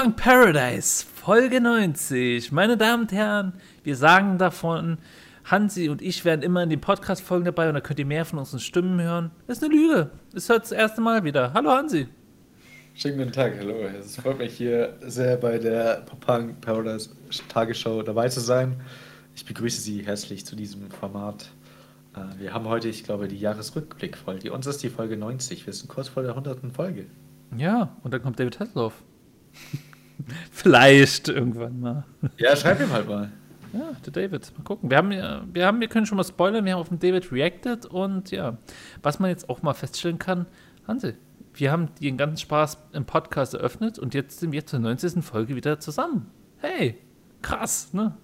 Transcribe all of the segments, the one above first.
Punk Paradise, Folge 90. Meine Damen und Herren, wir sagen davon, Hansi und ich werden immer in den Podcast-Folgen dabei und da könnt ihr mehr von unseren Stimmen hören. Das ist eine Lüge. Das hört das erste Mal wieder. Hallo Hansi. Schönen guten Tag, hallo. Es freut mich hier sehr bei der Punk Paradise Tagesschau dabei zu sein. Ich begrüße Sie herzlich zu diesem Format. Äh, wir haben heute, ich glaube, die Jahresrückblick-Folge. Uns ist die Folge 90. Wir sind kurz vor der 100. Folge. Ja, und dann kommt David Hasselhoff. Vielleicht irgendwann mal. Ja, schreib ihm halt mal. Ja, der David. Mal gucken. Wir haben, wir haben, wir können schon mal spoilern, wir haben auf den David reacted und ja, was man jetzt auch mal feststellen kann, Hansi, wir haben den ganzen Spaß im Podcast eröffnet und jetzt sind wir zur 90. Folge wieder zusammen. Hey, krass, ne?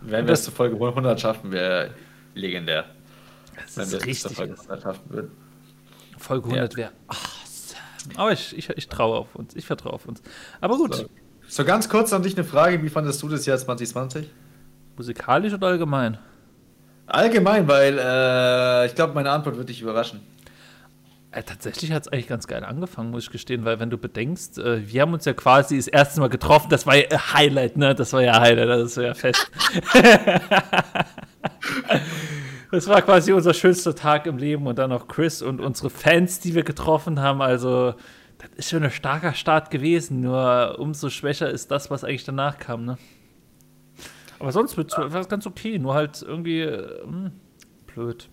Wenn wir es zur Folge 100 schaffen, wäre legendär. Das Wenn ist richtig. Folge 100 schaffen würden. Folge 100 ja. wäre aber ich, ich, ich traue auf uns. Ich vertraue auf uns. Aber gut. So. So. ganz kurz an dich eine Frage. Wie fandest du das Jahr 2020? Musikalisch oder allgemein? Allgemein, weil äh, ich glaube, meine Antwort wird dich überraschen. Äh, tatsächlich hat es eigentlich ganz geil angefangen, muss ich gestehen, weil wenn du bedenkst, äh, wir haben uns ja quasi das erste Mal getroffen, das war ja Highlight, ne? Das war ja Highlight, das war ja fest. Das war quasi unser schönster Tag im Leben und dann noch Chris und unsere Fans, die wir getroffen haben. Also, das ist schon ein starker Start gewesen. Nur umso schwächer ist das, was eigentlich danach kam, ne? Aber sonst war es ganz okay. Nur halt irgendwie mh, hm, blöd.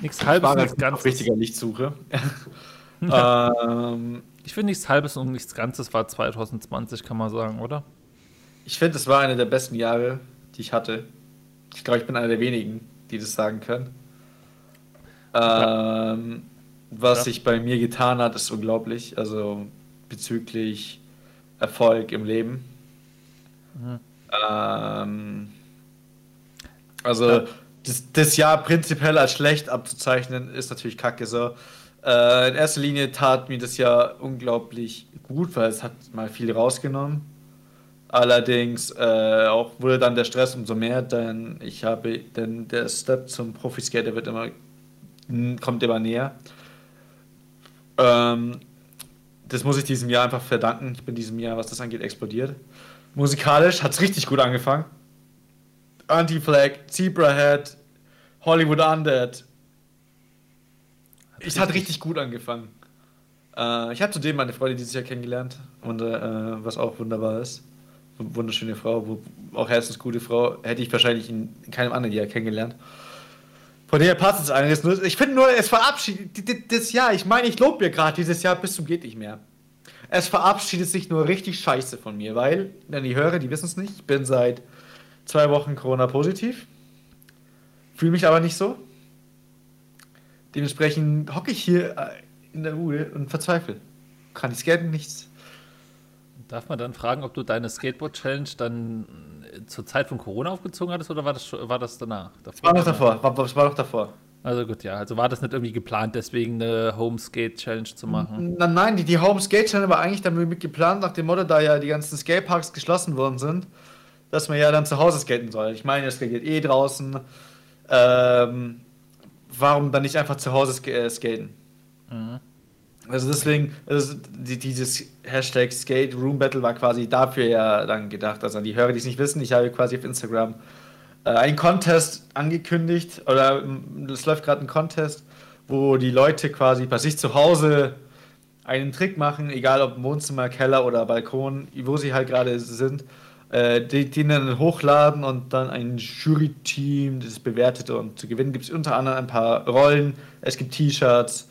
Nichts halbes, nichts ganzes. Richtiger Lichtsuche. ähm, ich finde nichts halbes und nichts ganzes war 2020, kann man sagen, oder? Ich finde, es war eine der besten Jahre, die ich hatte. Ich glaube, ich bin einer der wenigen die das sagen können. Ähm, was ja. sich bei mir getan hat, ist unglaublich. Also bezüglich Erfolg im Leben. Mhm. Ähm, also ja. das, das, Jahr prinzipiell als schlecht abzuzeichnen, ist natürlich kacke so. Äh, in erster Linie tat mir das Jahr unglaublich gut, weil es hat mal viel rausgenommen Allerdings äh, auch wurde dann der Stress umso mehr, denn ich habe, denn der Step zum Profiskater wird immer, kommt immer näher. Ähm, das muss ich diesem Jahr einfach verdanken. Ich bin diesem Jahr, was das angeht, explodiert. Musikalisch hat es richtig gut angefangen. Anti-Flag, Zebrahead, Hollywood Undead. Es hat richtig gut angefangen. Äh, ich habe zudem meine Freundin dieses Jahr kennengelernt, und, äh, was auch wunderbar ist wunderschöne Frau, auch herzensgute Frau, hätte ich wahrscheinlich in keinem anderen Jahr kennengelernt. Von der passt es eines. Ich finde nur, es verabschiedet das Jahr. Ich meine, ich lobe mir gerade dieses Jahr bis zum geht nicht mehr. Es verabschiedet sich nur richtig scheiße von mir, weil, denn die Hörer, die wissen es nicht, ich bin seit zwei Wochen Corona-positiv. Fühle mich aber nicht so. Dementsprechend hocke ich hier äh, in der Ruhe und verzweifle. Kann ich skaten, nichts. Darf man dann fragen, ob du deine Skateboard-Challenge dann zur Zeit von Corona aufgezogen hattest oder war das, war das danach? Das war noch davor. War, war noch davor. Also gut, ja. Also war das nicht irgendwie geplant, deswegen eine Home-Skate-Challenge zu machen? Nein, nein, die, die Home-Skate-Challenge war eigentlich damit geplant, nach dem Motto, da ja die ganzen Skateparks geschlossen worden sind, dass man ja dann zu Hause skaten soll. Ich meine, es geht eh draußen. Ähm, warum dann nicht einfach zu Hause äh, skaten? Mhm. Also deswegen, also dieses Hashtag Skate Room Battle war quasi dafür ja dann gedacht. Also an die Hörer, die es nicht wissen, ich habe quasi auf Instagram äh, einen Contest angekündigt oder mm, es läuft gerade ein Contest, wo die Leute quasi bei sich zu Hause einen Trick machen, egal ob Wohnzimmer, Keller oder Balkon, wo sie halt gerade sind, äh, die, die dann hochladen und dann ein Jury-Team das bewertet und zu gewinnen gibt es unter anderem ein paar Rollen, es gibt T-Shirts,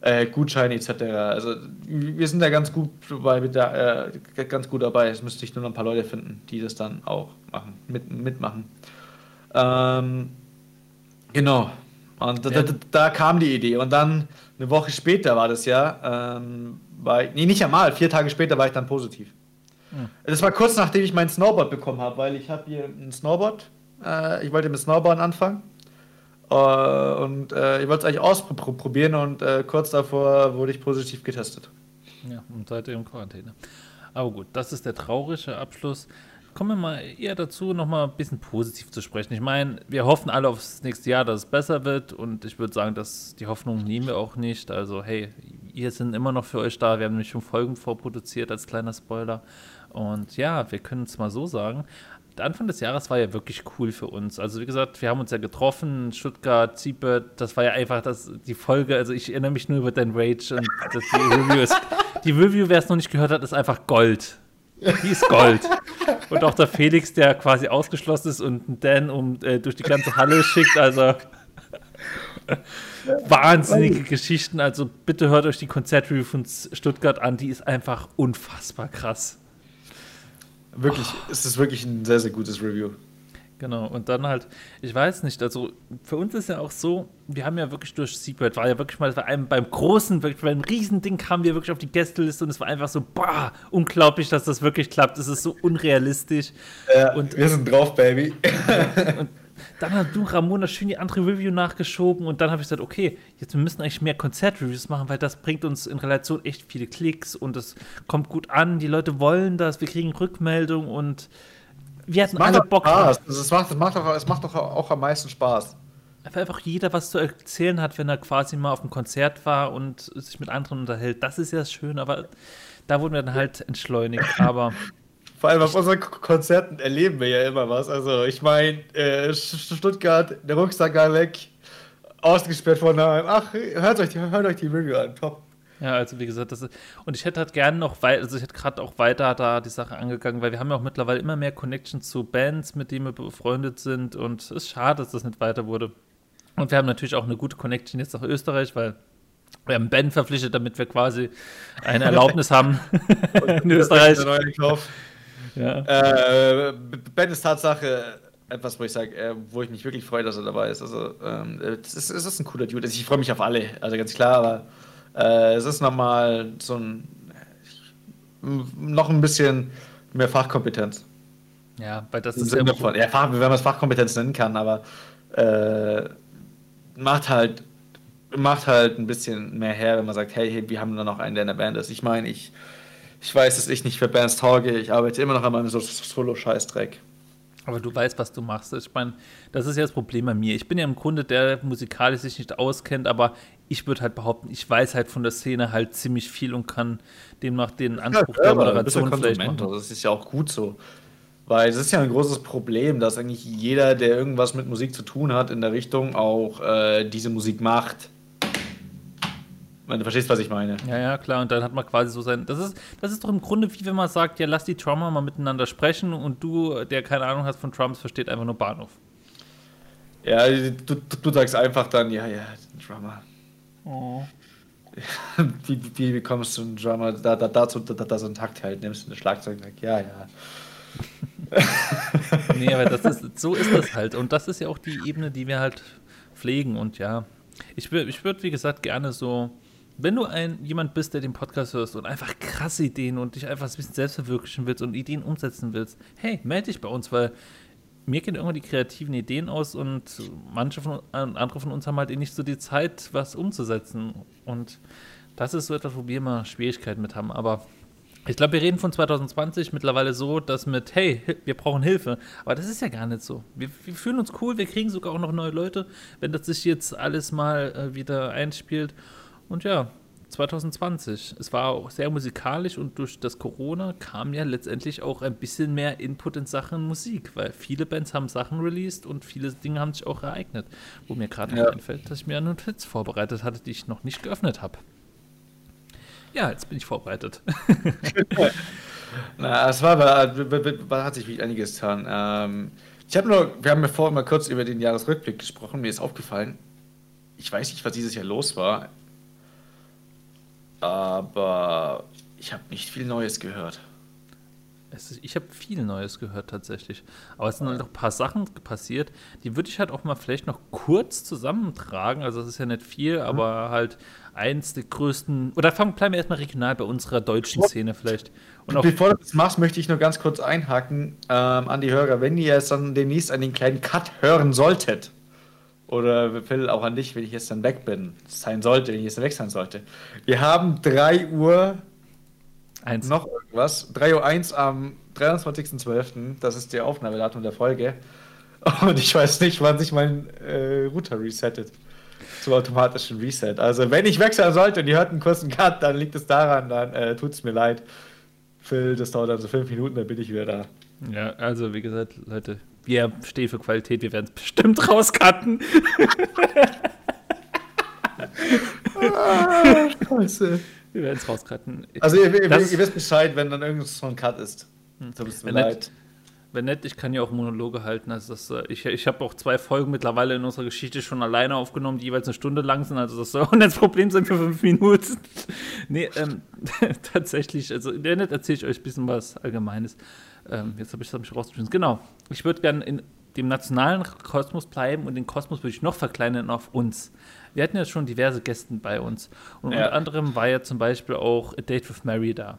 äh, Gutscheine etc. Also wir sind da ganz gut dabei, da, äh, ganz gut dabei. Es müsste ich nur noch ein paar Leute finden, die das dann auch machen, mit, mitmachen. Ähm, genau. Und ja. da, da, da, kam die Idee. Und dann eine Woche später war das ja, ähm, war ich, nee, nicht einmal, vier Tage später war ich dann positiv. Hm. Das war kurz nachdem ich mein Snowboard bekommen habe, weil ich habe hier ein Snowboard. Äh, ich wollte mit Snowboard anfangen Uh, und uh, ich wollte es eigentlich ausprobieren und uh, kurz davor wurde ich positiv getestet. Ja, und seitdem Quarantäne. Aber gut, das ist der traurige Abschluss. Kommen wir mal eher dazu, nochmal ein bisschen positiv zu sprechen. Ich meine, wir hoffen alle aufs nächste Jahr, dass es besser wird und ich würde sagen, dass die Hoffnung nehmen wir auch nicht. Also, hey, wir sind immer noch für euch da. Wir haben nämlich schon Folgen vorproduziert als kleiner Spoiler. Und ja, wir können es mal so sagen. Der Anfang des Jahres war ja wirklich cool für uns. Also wie gesagt, wir haben uns ja getroffen, Stuttgart, Siebert, das war ja einfach das, die Folge, also ich erinnere mich nur über den Rage und das, die Review ist, die Review, wer es noch nicht gehört hat, ist einfach Gold. Die ist Gold. Und auch der Felix, der quasi ausgeschlossen ist und Dan um, äh, durch die ganze Halle schickt, also wahnsinnige Geschichten. Also bitte hört euch die Konzertreview von Stuttgart an, die ist einfach unfassbar krass. Wirklich, oh. es ist wirklich ein sehr, sehr gutes Review. Genau, und dann halt, ich weiß nicht, also für uns ist ja auch so, wir haben ja wirklich durch Secret, war ja wirklich mal bei einem, beim großen, wirklich bei einem Riesending kamen wir wirklich auf die Gästeliste und es war einfach so, boah, unglaublich, dass das wirklich klappt. Es ist so unrealistisch. Ja, und, wir sind drauf, Baby. und dann hat du, Ramona, schön die andere Review nachgeschoben und dann habe ich gesagt, okay, jetzt wir müssen eigentlich mehr Konzertreviews machen, weil das bringt uns in Relation echt viele Klicks und es kommt gut an, die Leute wollen das, wir kriegen Rückmeldung und wir hatten alle Bock. Spaß. Es macht, es, macht doch, es macht doch auch am meisten Spaß. Weil einfach jeder was zu erzählen hat, wenn er quasi mal auf einem Konzert war und sich mit anderen unterhält. Das ist ja schön, aber da wurden wir dann halt entschleunigt. Aber vor allem auf unseren Konzerten erleben wir ja immer was. Also ich meine, äh, Stuttgart, der Rucksack gar weg, ausgesperrt von daheim. Ach, hört euch, die, hört euch die Review an, top. Ja, also wie gesagt, das ist, und ich hätte halt gerne noch weiter, also ich hätte gerade auch weiter da die Sache angegangen, weil wir haben ja auch mittlerweile immer mehr Connections zu Bands, mit denen wir befreundet sind und es ist schade, dass das nicht weiter wurde. Und wir haben natürlich auch eine gute Connection jetzt nach Österreich, weil wir haben Ben verpflichtet, damit wir quasi eine Erlaubnis haben in Österreich. Ja. Äh, ben ist Tatsache etwas, wo ich sage, äh, wo ich mich wirklich freue, dass er dabei ist. Also, ähm, es, ist, es ist ein cooler Dude. Also, ich freue mich auf alle, also ganz klar, aber äh, es ist nochmal so ein. noch ein bisschen mehr Fachkompetenz. Ja, weil das ist ja. Von, ja, Fach, wenn man es Fachkompetenz nennen kann, aber äh, macht halt macht halt ein bisschen mehr her, wenn man sagt, hey, hey wir haben da noch einen, der in der Band ist. Ich meine, ich ich weiß, dass ich nicht für Bands tauge. Ich arbeite immer noch an meinem Solo-Scheißdreck. Aber du weißt, was du machst. Ich meine, das ist ja das Problem bei mir. Ich bin ja im Grunde der musikalisch sich nicht auskennt, aber ich würde halt behaupten, ich weiß halt von der Szene halt ziemlich viel und kann demnach den Anspruch ja, der Moderation vielleicht machen. Das ist ja auch gut so. Weil es ist ja ein großes Problem, dass eigentlich jeder, der irgendwas mit Musik zu tun hat, in der Richtung auch äh, diese Musik macht. Du verstehst, was ich meine. Ja, ja, klar. Und dann hat man quasi so sein. Das ist, das ist doch im Grunde wie wenn man sagt, ja, lass die Drummer mal miteinander sprechen und du, der keine Ahnung hast von Drums, versteht einfach nur Bahnhof. Ja, du, du sagst einfach dann, ja, ja, Drummer. Oh. wie, wie, wie kommst du einen Drummer da, da, dazu, da, da so einen Takt halt, nimmst du eine Schlagzeug, ja, ja. nee, aber das ist, so ist das halt. Und das ist ja auch die Ebene, die wir halt pflegen. Und ja, ich, ich würde, wie gesagt, gerne so wenn du ein, jemand bist, der den Podcast hörst und einfach krasse Ideen und dich einfach ein bisschen selbst verwirklichen willst und Ideen umsetzen willst, hey, melde dich bei uns, weil mir gehen irgendwann die kreativen Ideen aus und manche von andere von uns haben halt eh nicht so die Zeit, was umzusetzen. Und das ist so etwas, wo wir immer Schwierigkeiten mit haben. Aber ich glaube, wir reden von 2020 mittlerweile so, dass mit, hey, wir brauchen Hilfe. Aber das ist ja gar nicht so. Wir, wir fühlen uns cool, wir kriegen sogar auch noch neue Leute, wenn das sich jetzt alles mal äh, wieder einspielt. Und ja, 2020. Es war auch sehr musikalisch und durch das Corona kam ja letztendlich auch ein bisschen mehr Input in Sachen Musik, weil viele Bands haben Sachen released und viele Dinge haben sich auch ereignet. Wo mir gerade ja. einfällt, dass ich mir eine Notiz vorbereitet hatte, die ich noch nicht geöffnet habe. Ja, jetzt bin ich vorbereitet. Na, es war, war, hat sich einiges getan. Ähm, ich habe nur, wir haben ja vorhin mal kurz über den Jahresrückblick gesprochen. Mir ist aufgefallen, ich weiß nicht, was dieses Jahr los war aber ich habe nicht viel Neues gehört. Ist, ich habe viel Neues gehört tatsächlich. Aber es sind halt auch ein paar Sachen passiert, die würde ich halt auch mal vielleicht noch kurz zusammentragen. Also es ist ja nicht viel, mhm. aber halt eins der größten. Oder fangen, bleiben wir erstmal regional bei unserer deutschen Szene vielleicht. Und Bevor du das machst, möchte ich nur ganz kurz einhaken ähm, an die Hörer. Wenn ihr jetzt dann demnächst einen kleinen Cut hören solltet, oder Phil, auch an dich, wenn ich jetzt dann weg bin, sein sollte, wenn ich jetzt weg sein sollte. Wir haben 3 Uhr eins. noch irgendwas. 3 Uhr 1 am 23.12. Das ist der Aufnahmedatum der Folge. Und ich weiß nicht, wann sich mein äh, Router resettet. zum automatischen Reset. Also, wenn ich wechseln sollte und ihr hört einen kurzen Cut, dann liegt es daran, dann äh, tut es mir leid. Phil, das dauert dann so fünf Minuten, dann bin ich wieder da. Ja, also wie gesagt, Leute, wir stehen für Qualität, wir werden es bestimmt rauscutten. ah, Scheiße. Wir werden es rauscutten. Also ihr, ihr, ihr, wisst Bescheid, wenn dann irgend so ein Cut ist. So bist du leid. Wenn nett, ich kann ja auch Monologe halten. Also das, äh, ich ich habe auch zwei Folgen mittlerweile in unserer Geschichte schon alleine aufgenommen, die jeweils eine Stunde lang sind. Also das soll auch nicht das Problem sein für fünf Minuten. nee, ähm, tatsächlich, also in der Net erzähle ich euch ein bisschen was Allgemeines. Ähm, jetzt habe ich es mich rausgeschmissen. Genau. Ich würde gerne in dem nationalen Kosmos bleiben und den Kosmos würde ich noch verkleinern auf uns. Wir hatten ja schon diverse Gäste bei uns. Und ja. unter anderem war ja zum Beispiel auch A Date with Mary da.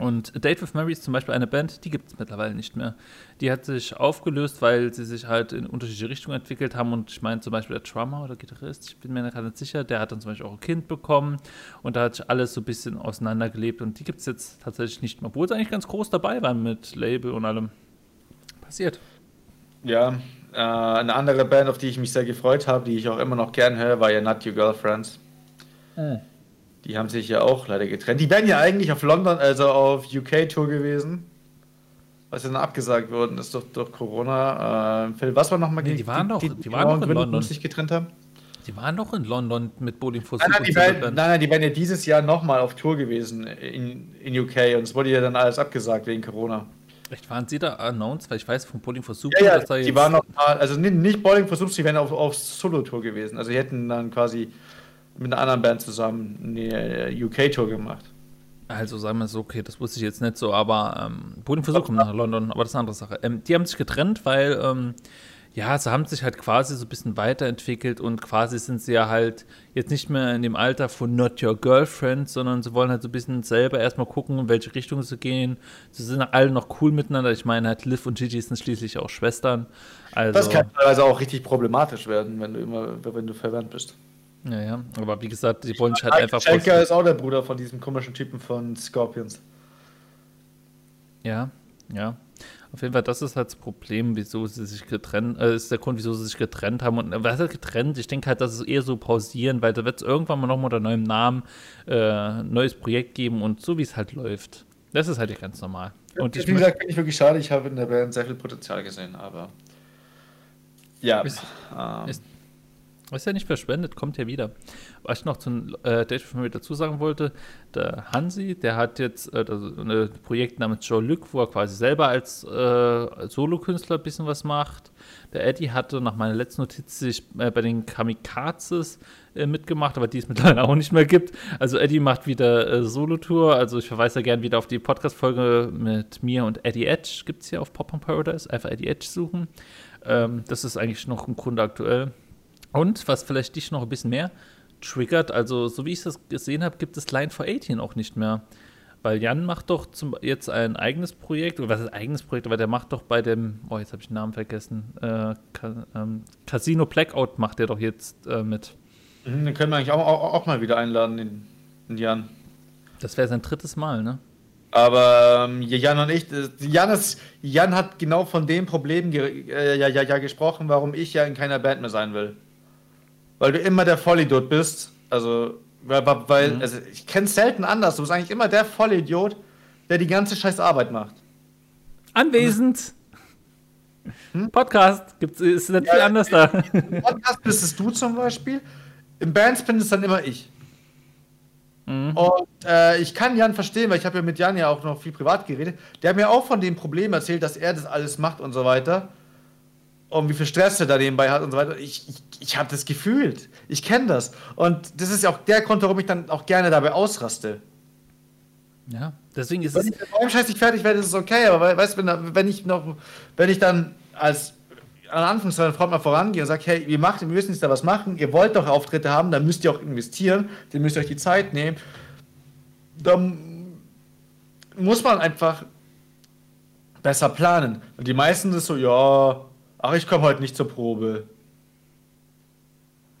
Und A Date with Mary ist zum Beispiel eine Band, die gibt es mittlerweile nicht mehr. Die hat sich aufgelöst, weil sie sich halt in unterschiedliche Richtungen entwickelt haben. Und ich meine zum Beispiel der Drummer oder Gitarrist, ich bin mir gerade nicht sicher, der hat dann zum Beispiel auch ein Kind bekommen. Und da hat sich alles so ein bisschen auseinandergelebt. Und die gibt es jetzt tatsächlich nicht mehr, obwohl sie eigentlich ganz groß dabei waren mit Label und allem. Passiert. Ja, äh, eine andere Band, auf die ich mich sehr gefreut habe, die ich auch immer noch gern höre, war ja Not Your Girlfriends. Mhm. Die haben sich ja auch leider getrennt. Die wären ja eigentlich auf London, also auf UK-Tour gewesen. Was ja dann abgesagt worden ist durch, durch Corona. Äh, Phil, was war nochmal nee, die, waren die, doch, die, die waren doch in Gründe, London. sich getrennt haben? Die waren doch in London mit Bowling for nein, nein, die wären, nein, nein, die wären ja dieses Jahr nochmal auf Tour gewesen in, in UK und es wurde ja dann alles abgesagt wegen Corona. Echt, waren sie da announced? Weil ich weiß von Bowling for Super, ja, ja, dass da jetzt... die waren noch mal, also nicht, Bowling for Super, die wären auf, auf Solo-Tour gewesen. Also die hätten dann quasi mit einer anderen Band zusammen eine UK-Tour gemacht. Also sagen wir so, okay, das wusste ich jetzt nicht so, aber ähm, Bodenversuch kommt nach London, aber das ist eine andere Sache. Ähm, die haben sich getrennt, weil, ähm, ja, sie haben sich halt quasi so ein bisschen weiterentwickelt und quasi sind sie ja halt jetzt nicht mehr in dem Alter von Not Your Girlfriend, sondern sie wollen halt so ein bisschen selber erstmal gucken, in welche Richtung sie gehen. Sie sind alle noch cool miteinander. Ich meine, halt Liv und Gigi sind schließlich auch Schwestern. Also, das kann teilweise auch richtig problematisch werden, wenn du immer, wenn du verwandt bist. Ja, ja, aber wie gesagt, die wollen sich halt einfach. Schenker ist auch der Bruder von diesem komischen Typen von Scorpions. Ja, ja. Auf jeden Fall, das ist halt das Problem, wieso sie sich getrennt, äh, ist der Grund, wieso sie sich getrennt haben. Und was heißt getrennt? Ich denke halt, dass es eher so pausieren, weil da wird es irgendwann mal nochmal unter neuem Namen äh, neues Projekt geben und so wie es halt läuft. Das ist halt ganz normal. Und ich, wie gesagt, finde ich wirklich schade. Ich habe in der Band sehr viel Potenzial gesehen, aber ja. Ist, ähm, ist, ist ja nicht verschwendet, kommt ja wieder. Was ich noch zum äh, Date Family dazu sagen wollte, der Hansi, der hat jetzt äh, ein Projekt namens Joe Luc, wo er quasi selber als äh, Solokünstler ein bisschen was macht. Der Eddie hatte nach meiner letzten Notiz sich äh, bei den Kamikazes äh, mitgemacht, aber die es mittlerweile auch nicht mehr gibt. Also Eddie macht wieder äh, Solo-Tour. Also ich verweise ja gerne wieder auf die Podcast-Folge mit mir und Eddie Edge. Gibt es hier auf Pop on Paradise. Einfach Eddie Edge suchen. Ähm, das ist eigentlich noch im Grunde aktuell. Und was vielleicht dich noch ein bisschen mehr triggert, also so wie ich das gesehen habe, gibt es Line for 18 auch nicht mehr. Weil Jan macht doch zum, jetzt ein eigenes Projekt, oder was ist eigenes Projekt, aber der macht doch bei dem, oh, jetzt habe ich den Namen vergessen, äh, ähm, Casino Blackout macht der doch jetzt äh, mit. Mhm, den können wir eigentlich auch, auch, auch mal wieder einladen, den, den Jan. Das wäre sein drittes Mal, ne? Aber ähm, Jan und ich, äh, Jan, ist, Jan hat genau von dem Problem äh, ja, ja, ja gesprochen, warum ich ja in keiner Band mehr sein will weil du immer der Vollidiot bist. Also, weil, weil mhm. also ich kenne es selten anders. Du bist eigentlich immer der Vollidiot, der die ganze scheiß Arbeit macht. Anwesend. Hm? Podcast gibt's, ist nicht ja, viel anders da. Im Podcast bist es du zum Beispiel. Im Bandspin ist dann immer ich. Mhm. Und äh, ich kann Jan verstehen, weil ich habe ja mit Jan ja auch noch viel privat geredet. Der hat mir auch von dem Problem erzählt, dass er das alles macht und so weiter und wie viel Stress er da nebenbei hat und so weiter. Ich, ich, ich habe das gefühlt. Ich kenne das. Und das ist ja auch der Grund, warum ich dann auch gerne dabei ausraste. Ja, deswegen ist wenn es. Wenn ich mit meinem Scheiß nicht fertig werde, ist es okay, aber weißt du, wenn, wenn ich noch, wenn ich dann als an Anfangszeit Front mal vorangehe und sage, hey, wir, macht, wir müssen jetzt da was machen, ihr wollt doch Auftritte haben, dann müsst ihr auch investieren, dann müsst ihr euch die Zeit nehmen. Dann muss man einfach besser planen. Und die meisten ist so, ja, ach, ich komme heute nicht zur Probe.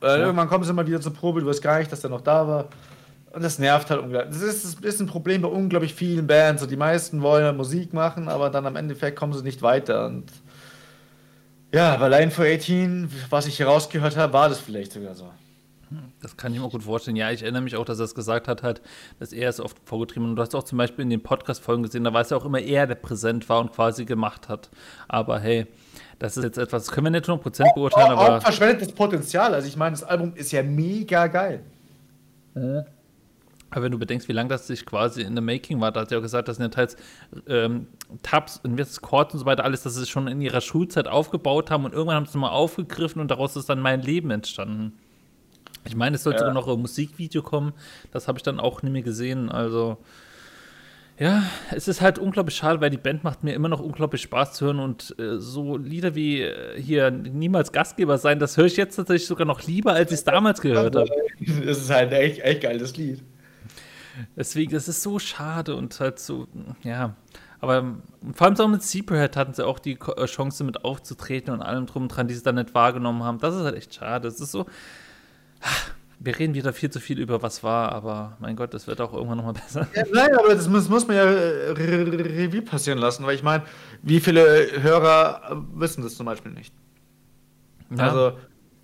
Weil ja. irgendwann kommen sie immer wieder zur Probe, du weißt gar nicht, dass der noch da war. Und das nervt halt unglaublich. Das ist, das ist ein Problem bei unglaublich vielen Bands. Und die meisten wollen ja Musik machen, aber dann am Endeffekt kommen sie nicht weiter. Und ja, bei Line for 18, was ich herausgehört habe, war das vielleicht sogar so. Das kann ich mir gut vorstellen. Ja, ich erinnere mich auch, dass er es gesagt hat, halt, dass er es oft vorgetrieben hat. Und du hast auch zum Beispiel in den Podcast-Folgen gesehen, da war es ja auch immer er, der präsent war und quasi gemacht hat. Aber hey, das ist jetzt etwas, das können wir nicht 100% beurteilen, auch, aber. Auch verschwendetes Potenzial. Also ich meine, das Album ist ja mega geil. Äh. Aber wenn du bedenkst, wie lange das sich quasi in der Making war, da hat er ja gesagt, dass in der teils ähm, Tabs und Chords und so weiter alles, dass sie schon in ihrer Schulzeit aufgebaut haben und irgendwann haben sie es mal aufgegriffen und daraus ist dann mein Leben entstanden. Ich meine, es sollte ja. noch ein Musikvideo kommen, das habe ich dann auch nicht mehr gesehen, also ja, es ist halt unglaublich schade, weil die Band macht mir immer noch unglaublich Spaß zu hören und äh, so Lieder wie äh, hier niemals Gastgeber sein, das höre ich jetzt tatsächlich sogar noch lieber, als ich es damals gehört habe. Das ist halt ein echt, echt geiles Lied. Deswegen, das ist so schade und halt so, ja. Aber vor allem so mit Zebrahead hatten sie auch die äh, Chance mit aufzutreten und allem drum und dran, die sie dann nicht wahrgenommen haben. Das ist halt echt schade. Es ist so, wir reden wieder viel zu viel über was war, aber mein Gott, das wird auch irgendwann nochmal besser. Ja, nein, aber das muss, muss man ja äh, Revue passieren lassen, weil ich meine, wie viele Hörer wissen das zum Beispiel nicht? Ja. Also,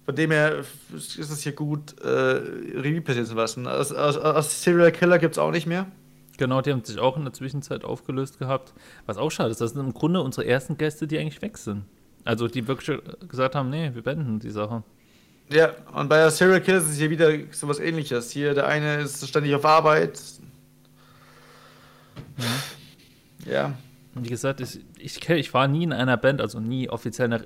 von dem her ist es hier gut, äh, Revue passieren zu lassen. Aus, aus, aus Serial Killer gibt es auch nicht mehr. Genau, die haben sich auch in der Zwischenzeit aufgelöst gehabt. Was auch schade ist, das sind im Grunde unsere ersten Gäste, die eigentlich weg sind. Also die wirklich gesagt haben, nee, wir beenden die Sache. Ja, und bei der Serial Killer ist hier wieder sowas ähnliches. Hier, der eine ist ständig auf Arbeit. Ja. ja. Wie gesagt, ich, ich, ich war nie in einer Band, also nie offiziell. Nach,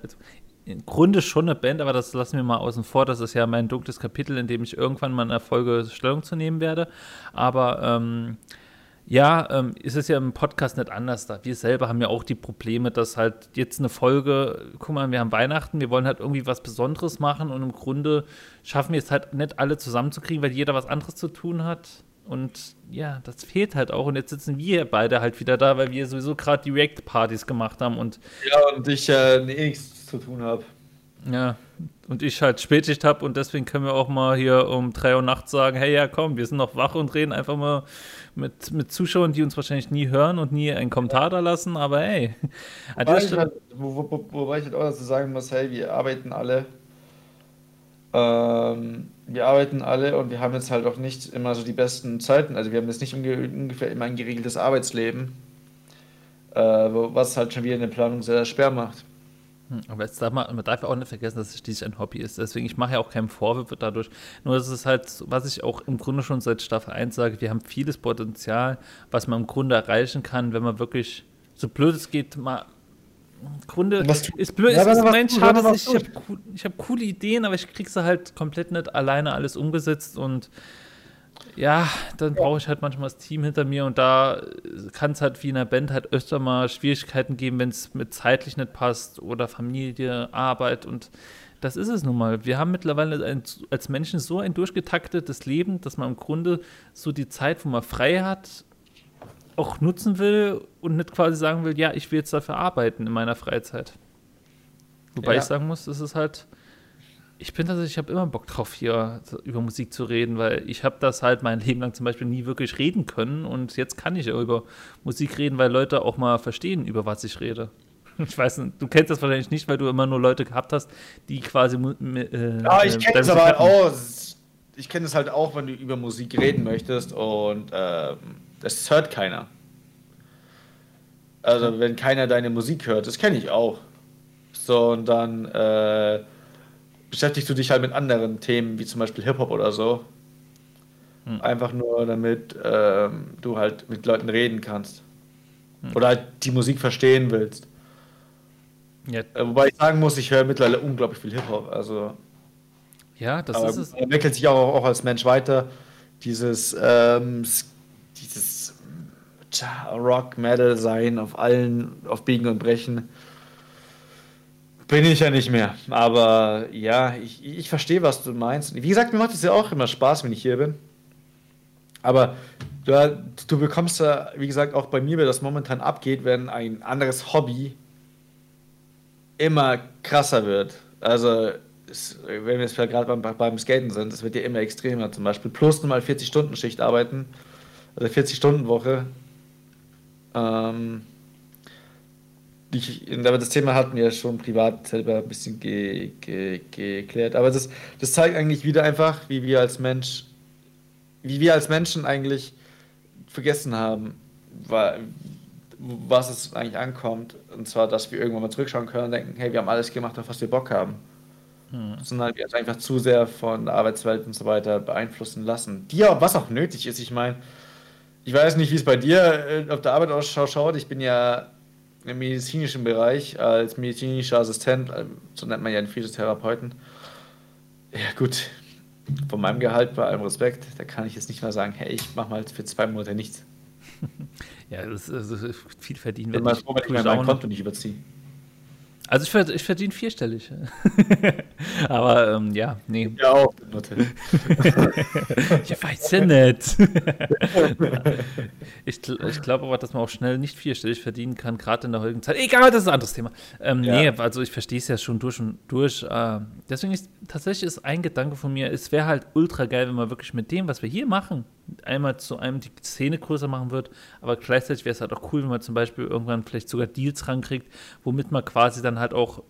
im Grunde schon eine Band, aber das lassen wir mal außen vor. Das ist ja mein dunkles Kapitel, in dem ich irgendwann mal in der Folge Stellung zu nehmen werde. Aber ähm, ja, ähm, ist es ja im Podcast nicht anders. Da. Wir selber haben ja auch die Probleme, dass halt jetzt eine Folge, guck mal, wir haben Weihnachten, wir wollen halt irgendwie was Besonderes machen und im Grunde schaffen wir es halt nicht alle zusammenzukriegen, weil jeder was anderes zu tun hat. Und ja, das fehlt halt auch. Und jetzt sitzen wir beide halt wieder da, weil wir sowieso gerade die React-Partys gemacht haben. Und ja, und ich äh, nichts zu tun habe. Ja, und ich halt Spätschicht habe und deswegen können wir auch mal hier um drei Uhr nachts sagen, hey ja komm, wir sind noch wach und reden einfach mal mit, mit Zuschauern, die uns wahrscheinlich nie hören und nie einen Kommentar da lassen, aber hey. Wobei ich, halt, wo, wo, wobei ich halt auch dazu sagen muss, hey, wir arbeiten alle. Ähm, wir arbeiten alle und wir haben jetzt halt auch nicht immer so die besten Zeiten. Also wir haben jetzt nicht ungefähr immer ein geregeltes Arbeitsleben, äh, was halt schon wieder eine Planung sehr schwer macht. Hm, aber jetzt darf man, man darf ja auch nicht vergessen, dass es schließlich ein Hobby ist. Deswegen, ich mache ja auch keinen Vorwürfe dadurch. Nur das ist halt, was ich auch im Grunde schon seit Staffel 1 sage, wir haben vieles Potenzial, was man im Grunde erreichen kann, wenn man wirklich, so blöd es geht, mal im Grunde was, ist blöd, ja, ist, ist mein Schade, ich habe hab coole Ideen, aber ich kriege sie halt komplett nicht alleine alles umgesetzt und ja, dann brauche ich halt manchmal das Team hinter mir und da kann es halt wie in einer Band halt öfter mal Schwierigkeiten geben, wenn es mit zeitlich nicht passt oder Familie, Arbeit und das ist es nun mal. Wir haben mittlerweile ein, als Menschen so ein durchgetaktetes Leben, dass man im Grunde so die Zeit, wo man frei hat, auch nutzen will und nicht quasi sagen will, ja, ich will jetzt dafür arbeiten in meiner Freizeit. Wobei ja. ich sagen muss, das ist halt ich bin tatsächlich, ich habe immer Bock drauf, hier über Musik zu reden, weil ich habe das halt mein Leben lang zum Beispiel nie wirklich reden können und jetzt kann ich über Musik reden, weil Leute auch mal verstehen, über was ich rede. Ich weiß nicht, du kennst das wahrscheinlich nicht, weil du immer nur Leute gehabt hast, die quasi. Äh, ja, ich kenne es aber halt auch. Ich kenne es halt auch, wenn du über Musik reden möchtest und äh, das hört keiner. Also, wenn keiner deine Musik hört, das kenne ich auch. So, und dann. Äh, beschäftigst du dich halt mit anderen Themen, wie zum Beispiel Hip-Hop oder so. Hm. Einfach nur, damit ähm, du halt mit Leuten reden kannst. Hm. Oder halt die Musik verstehen willst. Ja. Äh, wobei ich sagen muss, ich höre mittlerweile unglaublich viel Hip-Hop. Also, ja, das ist es. Er entwickelt sich auch, auch als Mensch weiter. Dieses, ähm, dieses Rock, Metal sein auf allen, auf Biegen und Brechen bin ich ja nicht mehr. Aber ja, ich, ich verstehe, was du meinst. Wie gesagt, mir macht es ja auch immer Spaß, wenn ich hier bin. Aber du, du bekommst ja, wie gesagt, auch bei mir, wie das momentan abgeht, wenn ein anderes Hobby immer krasser wird. Also, es, wenn wir jetzt gerade beim, beim Skaten sind, es wird ja immer extremer. Zum Beispiel plus nochmal 40-Stunden-Schicht arbeiten, also 40-Stunden-Woche. Ähm, ich, aber das Thema hatten wir schon privat selber ein bisschen ge, ge, geklärt. Aber das, das zeigt eigentlich wieder einfach, wie wir als Mensch, wie wir als Menschen eigentlich vergessen haben, was es eigentlich ankommt. Und zwar, dass wir irgendwann mal zurückschauen können und denken, hey, wir haben alles gemacht, auf was wir Bock haben. Hm. Sondern wir uns einfach zu sehr von der Arbeitswelt und so weiter beeinflussen lassen. Die auch, was auch nötig ist. Ich meine, ich weiß nicht, wie es bei dir äh, auf der Arbeit ausschaut. Ich bin ja im medizinischen Bereich als medizinischer Assistent, äh, so nennt man ja einen Physiotherapeuten. Ja, gut, von meinem Gehalt bei allem Respekt, da kann ich jetzt nicht mal sagen, hey, ich mache mal für zwei Monate nichts. ja, das ist, das ist viel verdienen. Ich bin mal froh, wenn ich mein Konto nicht überziehe. Also ich, ich verdiene vierstellig. aber ähm, ja, nee. Ja, auch. ich weiß ja nicht. ich ich glaube aber, dass man auch schnell nicht vierstellig verdienen kann, gerade in der heutigen Zeit. Egal, das ist ein anderes Thema. Ähm, ja. Nee, also ich verstehe es ja schon durch und durch. Äh, deswegen ist tatsächlich ist ein Gedanke von mir, es wäre halt ultra geil, wenn man wirklich mit dem, was wir hier machen, einmal zu einem die Szene größer machen wird, aber gleichzeitig wäre es halt auch cool, wenn man zum Beispiel irgendwann vielleicht sogar Deals rankriegt, womit man quasi dann halt auch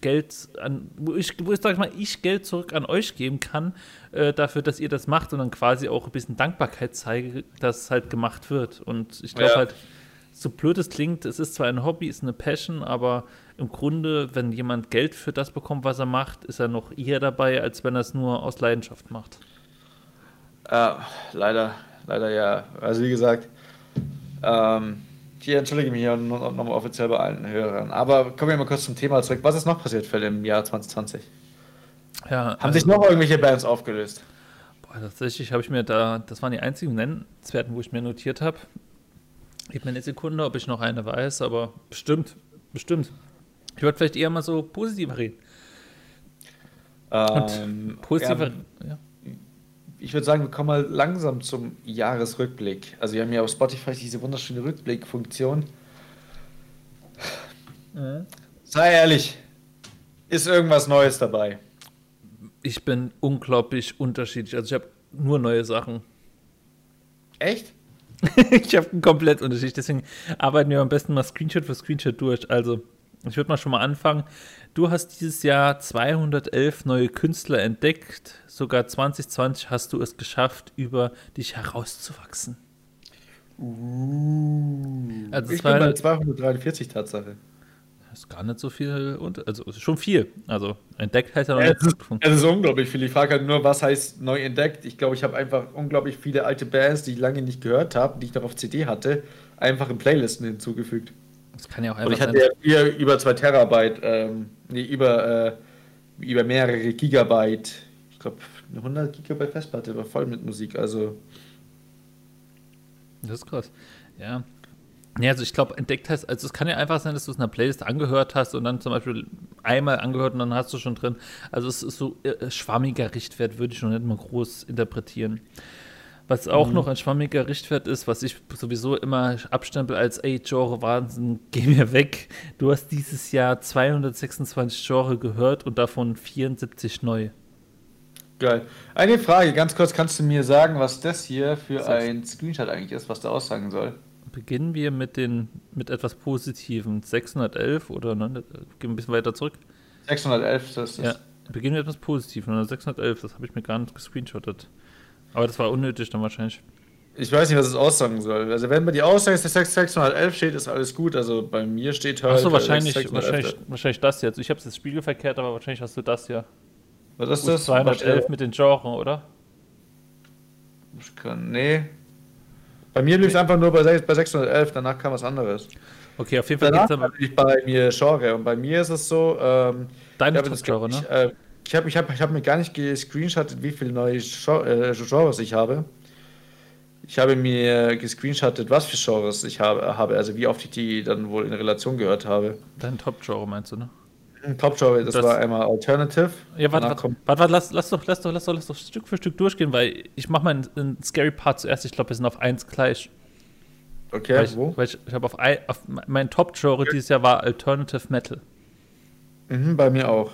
Geld an, wo ich, wo ich sag mal, ich Geld zurück an euch geben kann, äh, dafür, dass ihr das macht und dann quasi auch ein bisschen Dankbarkeit zeige, dass es halt gemacht wird. Und ich glaube ja. halt, so blöd es klingt, es ist zwar ein Hobby, ist eine Passion, aber im Grunde, wenn jemand Geld für das bekommt, was er macht, ist er noch eher dabei, als wenn er es nur aus Leidenschaft macht. Äh, leider, leider ja. Also wie gesagt, ähm, hier entschuldige mich hier nochmal offiziell bei allen Hörern. Aber kommen wir mal kurz zum Thema zurück. Was ist noch passiert für im Jahr 2020? Ja, Haben also, sich noch irgendwelche Bands aufgelöst? Boah, tatsächlich habe ich mir da, das waren die einzigen Nennenswerten, wo ich mir notiert habe. Gib mir eine Sekunde, ob ich noch eine weiß, aber bestimmt, bestimmt. Ich würde vielleicht eher mal so positiver reden. Ähm, positiver, ja, ja ich würde sagen, wir kommen mal langsam zum Jahresrückblick. Also wir haben ja auf Spotify diese wunderschöne Rückblickfunktion. Mhm. Sei ehrlich, ist irgendwas Neues dabei? Ich bin unglaublich unterschiedlich. Also ich habe nur neue Sachen. Echt? ich habe einen komplett Unterschied. Deswegen arbeiten wir am besten mal Screenshot für Screenshot durch. Also ich würde mal schon mal anfangen. Du hast dieses Jahr 211 neue Künstler entdeckt. Sogar 2020 hast du es geschafft, über dich herauszuwachsen. Uh, also ich bin bei 243 Tatsache. Das ist gar nicht so viel, also schon viel. Also entdeckt heißt ja noch ja, nicht. Es ist, es unglaublich viel. Ich frage halt nur, was heißt neu entdeckt? Ich glaube, ich habe einfach unglaublich viele alte Bands, die ich lange nicht gehört habe, die ich noch auf CD hatte, einfach in Playlisten hinzugefügt. Das kann ja auch einfach Und ich hatte ja hier über 2 Terabyte, ähm, nee, über, äh, über mehrere Gigabyte, ich glaube 100 Gigabyte Festplatte, war voll mit Musik, also. Das ist krass. Ja. Ja, also ich glaube, entdeckt hast, also es kann ja einfach sein, dass du es in einer Playlist angehört hast und dann zum Beispiel einmal angehört und dann hast du schon drin. Also es ist so äh, schwammiger Richtwert, würde ich schon nicht mal groß interpretieren. Was auch mhm. noch ein schwammiger Richtwert ist, was ich sowieso immer abstempel als, ey, Genre Wahnsinn, geh mir weg. Du hast dieses Jahr 226 Genre gehört und davon 74 neu. Geil. Eine Frage, ganz kurz, kannst du mir sagen, was das hier für das ein Screenshot eigentlich ist, was der aussagen soll? Beginnen wir mit, den, mit etwas Positivem. 611 oder 900, gehen wir ein bisschen weiter zurück. 611, das ist. Ja, beginnen wir mit etwas Positivem. 611, das habe ich mir gar nicht gescreenshottet. Aber das war unnötig dann wahrscheinlich. Ich weiß nicht, was es aussagen soll. Also wenn bei die Aussage 611 steht, ist alles gut. Also bei mir steht halt. Achso, wahrscheinlich, wahrscheinlich, wahrscheinlich das jetzt. Ich habe es jetzt spiegelverkehrt, aber wahrscheinlich hast du das ja. Was ist das? 211 mit den Genres, oder? Ich kann, nee. Bei mir lief es einfach nur bei, bei 611, danach kam was anderes. Okay, auf jeden Fall aber lief bei mir Genre und bei mir ist es so. Ähm, Deine Top-Genre, ne? Äh, ich habe ich hab, ich hab mir gar nicht gescreenshottet, wie viele neue äh, Genres ich habe. Ich habe mir gescreenshottet, was für Genres ich habe, also wie oft ich die dann wohl in Relation gehört habe. Dein Top-Genre meinst du, ne? Top-Genre, das, das, war einmal Alternative. Ja, warte, warte, warte, warte, lass, lass, doch, lass, doch, lass, doch, lass doch Stück für Stück durchgehen, weil ich mache meinen einen Scary Part zuerst. Ich glaube, wir sind auf 1 gleich. Okay, weil ich, wo? Weil ich, ich habe auf, auf mein Top-Genre okay. dieses Jahr war Alternative Metal. Mhm, bei mir auch.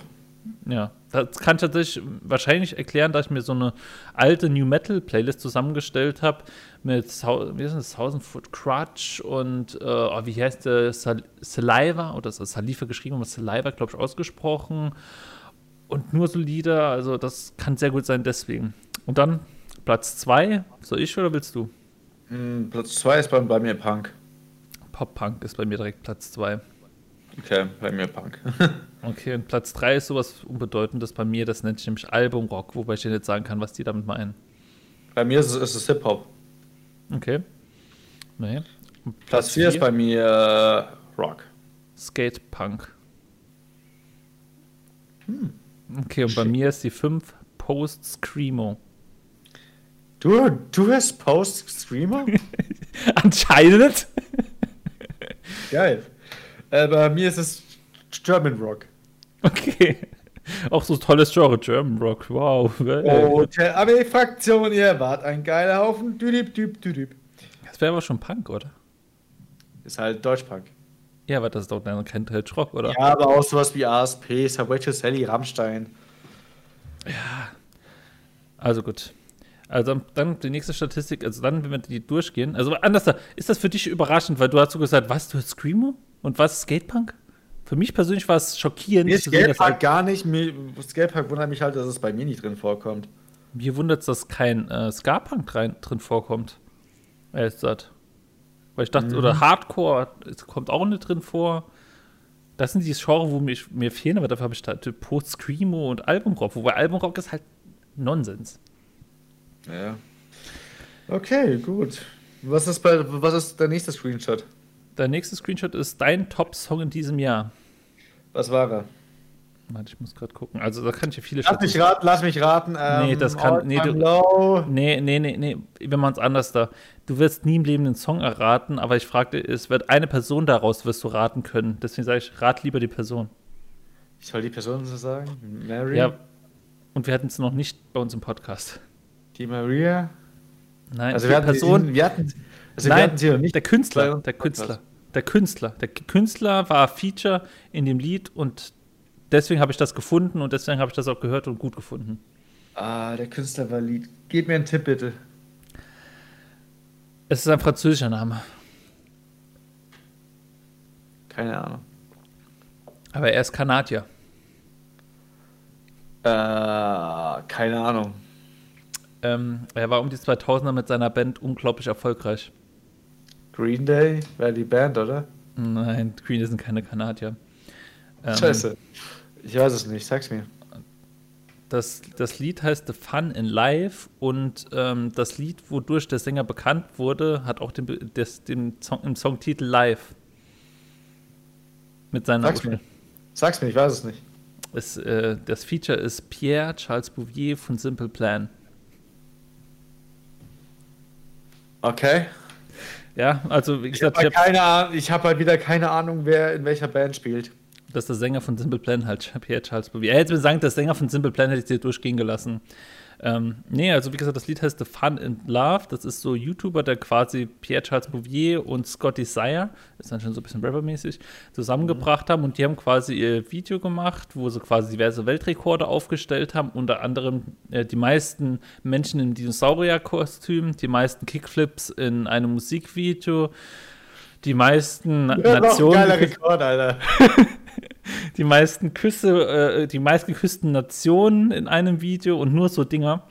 Ja, das kann ich tatsächlich wahrscheinlich erklären, dass ich mir so eine alte New Metal Playlist zusammengestellt habe mit wie ist das, Thousand Foot Crutch und äh, oh, wie heißt der Sal Saliva oder ist das Saliva geschrieben, aber Saliva glaube ich ausgesprochen und nur so Lieder, also das kann sehr gut sein deswegen. Und dann Platz 2, soll ich oder willst du? Mm, Platz 2 ist bei, bei mir Punk. Pop-Punk ist bei mir direkt Platz 2. Okay, bei mir Punk. okay, und Platz 3 ist sowas Unbedeutendes bei mir, das nennt sich nämlich Albumrock, wobei ich dir nicht sagen kann, was die damit meinen. Bei mir ist es, ist es Hip-Hop. Okay. Nee. Platz 4 ist bei mir äh, Rock. Skate-Punk. Hm. Okay, und bei mir ist die 5 Post-Screamo. Du, du hast Post-Screamo? Anscheinend. Geil. Äh, bei mir ist es German Rock. Okay. Auch so tolles Genre, German Rock. Wow. Oh, der AB-Fraktion, ihr wart ein geiler Haufen. Düdip, düdip, düdip. Das wäre aber schon Punk, oder? Ist halt Deutschpunk. Ja, aber das ist doch dann kein Rock, oder? Ja, aber auch sowas wie ASP, Subway to Sally, Rammstein. Ja. Also gut. Also dann die nächste Statistik, also dann, wenn wir die durchgehen. Also anders, ist das für dich überraschend, weil du hast so gesagt, was, du hast Screamo? Und was ist Skatepunk? Für mich persönlich war es schockierend. Mir Skatepark gar nicht. Mir, Skatepark wundert mich halt, dass es bei mir nicht drin vorkommt. Mir wundert es, dass kein äh, Ska-Punk drin vorkommt. Ehrlich gesagt. Weil ich dachte, mhm. oder Hardcore kommt auch nicht drin vor. Das sind die Genres, wo mich, mir fehlen, aber dafür habe ich da Post-Screamo und Albumrock. Wobei Albumrock ist halt Nonsens. Ja. Okay, gut. Was ist, bei, was ist der nächste Screenshot? Der nächste Screenshot ist dein Top-Song in diesem Jahr. Was war er? Warte, ich muss gerade gucken. Also da kann ich ja viele Lass mich raten, lass mich raten. Ähm, nee, das kann. Nee, du, nee, nee, nee, nee. Wir machen es anders da. Du wirst nie im Leben den Song erraten, aber ich fragte, es wird eine Person daraus wirst du raten können. Deswegen sage ich, rat lieber die Person. Ich soll die Person so sagen? Mary? Ja. Und wir hatten es noch nicht bei uns im Podcast. Die Maria? Nein, also wir hatten Person. Die, wir hatten, also Nein, wir hatten sie noch nicht. Der Künstler. Der Künstler. Der Künstler. Der Künstler war Feature in dem Lied und deswegen habe ich das gefunden und deswegen habe ich das auch gehört und gut gefunden. Ah, der Künstler war Lied. Gib mir einen Tipp bitte. Es ist ein französischer Name. Keine Ahnung. Aber er ist Kanadier. Äh, keine Ahnung. Ähm, er war um die 2000er mit seiner Band unglaublich erfolgreich. Green Day wäre die Band, oder? Nein, Green Day sind keine Kanadier. Ähm, Scheiße. Ich weiß es nicht, sag's mir. Das, das Lied heißt The Fun in Life und ähm, das Lied, wodurch der Sänger bekannt wurde, hat auch den, des, den Song, im Songtitel Live. Mit seiner Sag's mir. Sag's mir, ich weiß es nicht. Es, äh, das Feature ist Pierre Charles Bouvier von Simple Plan. Okay. Ja, also wie gesagt, ich habe halt, hab ich hab halt wieder keine Ahnung, wer in welcher Band spielt. Das ist der Sänger von Simple Plan halt, Pierre Charles Bouvier. Er hätte mir sagen, der Sänger von Simple Plan hätte ich dir durchgehen gelassen. Ähm, nee, also wie gesagt, das Lied heißt The Fun in Love. Das ist so YouTuber, der quasi Pierre Charles Bouvier und Scotty Sire, ist dann schon so ein bisschen rappermäßig, zusammengebracht mhm. haben und die haben quasi ihr Video gemacht, wo sie quasi diverse Weltrekorde aufgestellt haben, unter anderem äh, die meisten Menschen im Dinosaurierkostüm, die meisten Kickflips in einem Musikvideo, die meisten ja, Nationen. Geiler Rekord, Alter. die meisten Küsse, äh, die meistgeküssten Nationen in einem Video und nur so Dinger.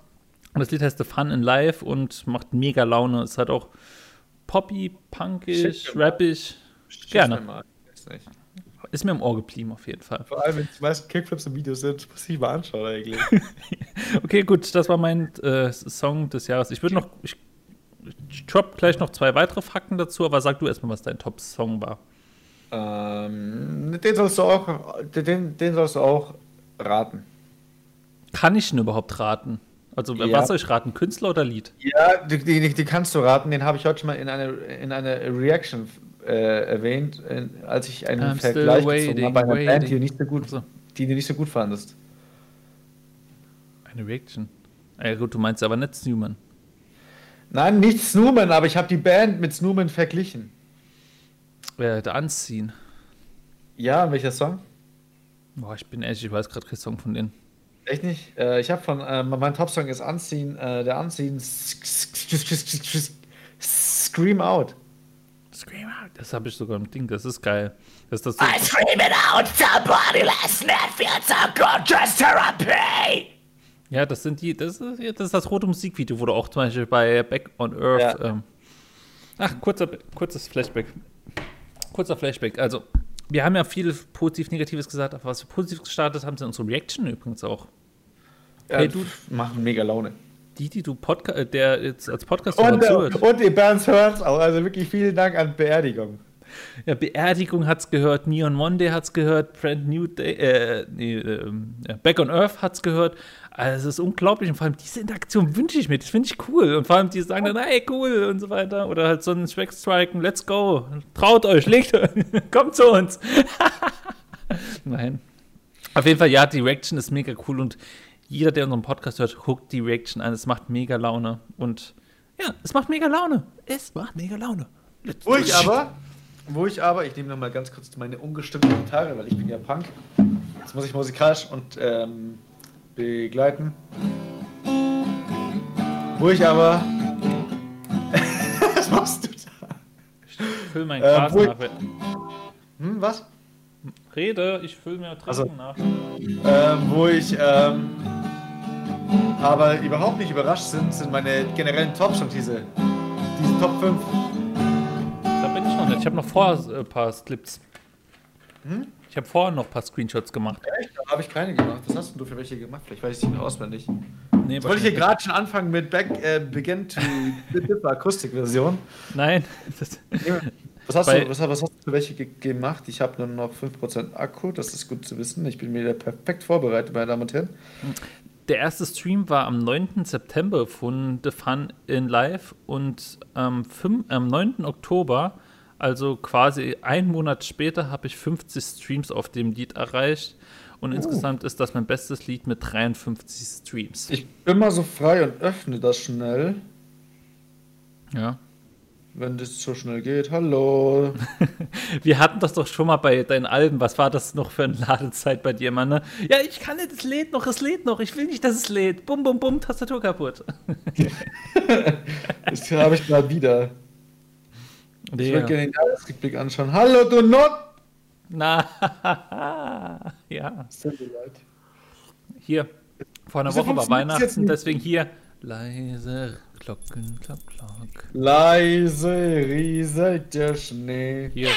Und das Lied heißt The Fun in Life und macht mega Laune. Es hat auch poppy, punkig, rappig. Gerne. Ist mir im Ohr geblieben, auf jeden Fall. Vor allem, wenn die meisten Kickflips im Video sind, muss ich mal anschauen eigentlich. okay, gut, das war mein äh, Song des Jahres. Ich würde noch, ich, ich drop gleich noch zwei weitere Fakten dazu, aber sag du erstmal, was dein Top-Song war. Ähm, den sollst du auch, den, den sollst du auch raten. Kann ich denn überhaupt raten? Also, ja. was soll ich raten? Künstler oder Lied? Ja, die, die, die kannst du raten. Den habe ich heute schon mal in einer in eine Reaction äh, erwähnt, äh, als ich einen I'm Vergleich gezogen habe bei einer waiting. Band, die du, nicht so gut, die du nicht so gut fandest. Eine Reaction? Ja, gut, du meinst aber nicht Snowman. Nein, nicht Snowman, aber ich habe die Band mit Snowman verglichen. Äh, Anziehen. Ja, welcher Song? Boah, ich bin ehrlich, ich weiß gerade keinen Song von denen. Echt nicht? Äh, ich habe von, äh, mein Top-Song ist Anziehen, äh, der Anziehen Scream Out. Scream Out. Das habe ich sogar im Ding, das ist geil. Das ist das so I scream it out, somebody last night feels so good, just therapy. Ja, das sind die, das ist, ja, das ist das rote Musikvideo, wo du auch zum Beispiel bei Back on Earth. Ja. Ähm, ach, kurzer, kurzes Flashback. Kurzer Flashback. Also, wir haben ja viel positiv, negatives gesagt, aber was wir positiv gestartet haben, sind unsere Reaction übrigens auch. Hey, du machen mega Laune. Die, die du Podca äh, der jetzt als Podcast Und, äh, zuhört. und die Bands hören auch. Also wirklich vielen Dank an Beerdigung. Ja, Beerdigung hat's gehört, Neon Monday hat's gehört, Brand New Day, äh, nee, ja, Back on Earth hat's gehört. Also es ist unglaublich und vor allem diese Interaktion wünsche ich mir, das finde ich cool. Und vor allem die sagen dann, hey, cool und so weiter. Oder halt so ein Track striken, let's go, traut euch, legt euch, kommt zu uns. Nein. Auf jeden Fall, ja, die Reaction ist mega cool und jeder, der unseren Podcast hört, guckt die Reaction an. Es macht mega Laune. Und ja, es macht mega Laune. Es macht mega Laune. Ich aber, wo ich aber, ich nehme noch mal ganz kurz meine ungestimmte Gitarre, weil ich bin ja Punk. Jetzt muss ich musikalisch und ähm, begleiten. Wo ich aber. Was machst du da? Füll mein Äh, Glas wo- nach. Hm, was? Rede, ich fülle mir Trinken Ach so. nach. Ähm, wo ich ähm, aber überhaupt nicht überrascht sind, sind meine generellen Top-Songs, diese, diese Top 5. nicht. Ich habe noch vorher äh, ein paar Clips. Hm? Ich habe vorher noch ein paar Screenshots gemacht. Echt? Da habe ich keine gemacht. Was hast denn du für welche gemacht? Vielleicht weiß ich nicht auswendig. Nee, Jetzt wollte ich hier gerade schon anfangen mit Back, äh, Begin to Differ Akustikversion. Nein. Was hast, Bei- du, was, was hast du für welche ge gemacht? Ich habe nur noch 5% Akku, das ist gut zu wissen. Ich bin wieder perfekt vorbereitet, meine Damen und Herren. der erste Stream war am 9. September von The Fun in Live und am, 5, am 9. Oktober, also quasi einen Monat später, habe ich 50 Streams auf dem Lied erreicht. Und insgesamt ist das mein bestes Lied mit 53 Streams. Ich bin mal so frei und öffne das schnell, Ja. wenn das so schnell geht. Hallo. Wir hatten das doch schon mal bei deinen Alben. Was war das noch für eine Ladezeit bei dir, Mann? Ne? Ja, ich kann nicht, es lädt noch, es lädt noch. Ich will nicht, dass es lädt. Bum, bum, bum, Tastatur kaputt. Das habe ich gerade wieder. Ich Ja. würde gerne den Jahresrückblick anschauen. Hallo, du Not! Na, ja. Hier, vor einer Wieso Woche war Weihnachten, deswegen hier. Leise Glocken, klock, klock. Leise rieselt der Schnee. Hier.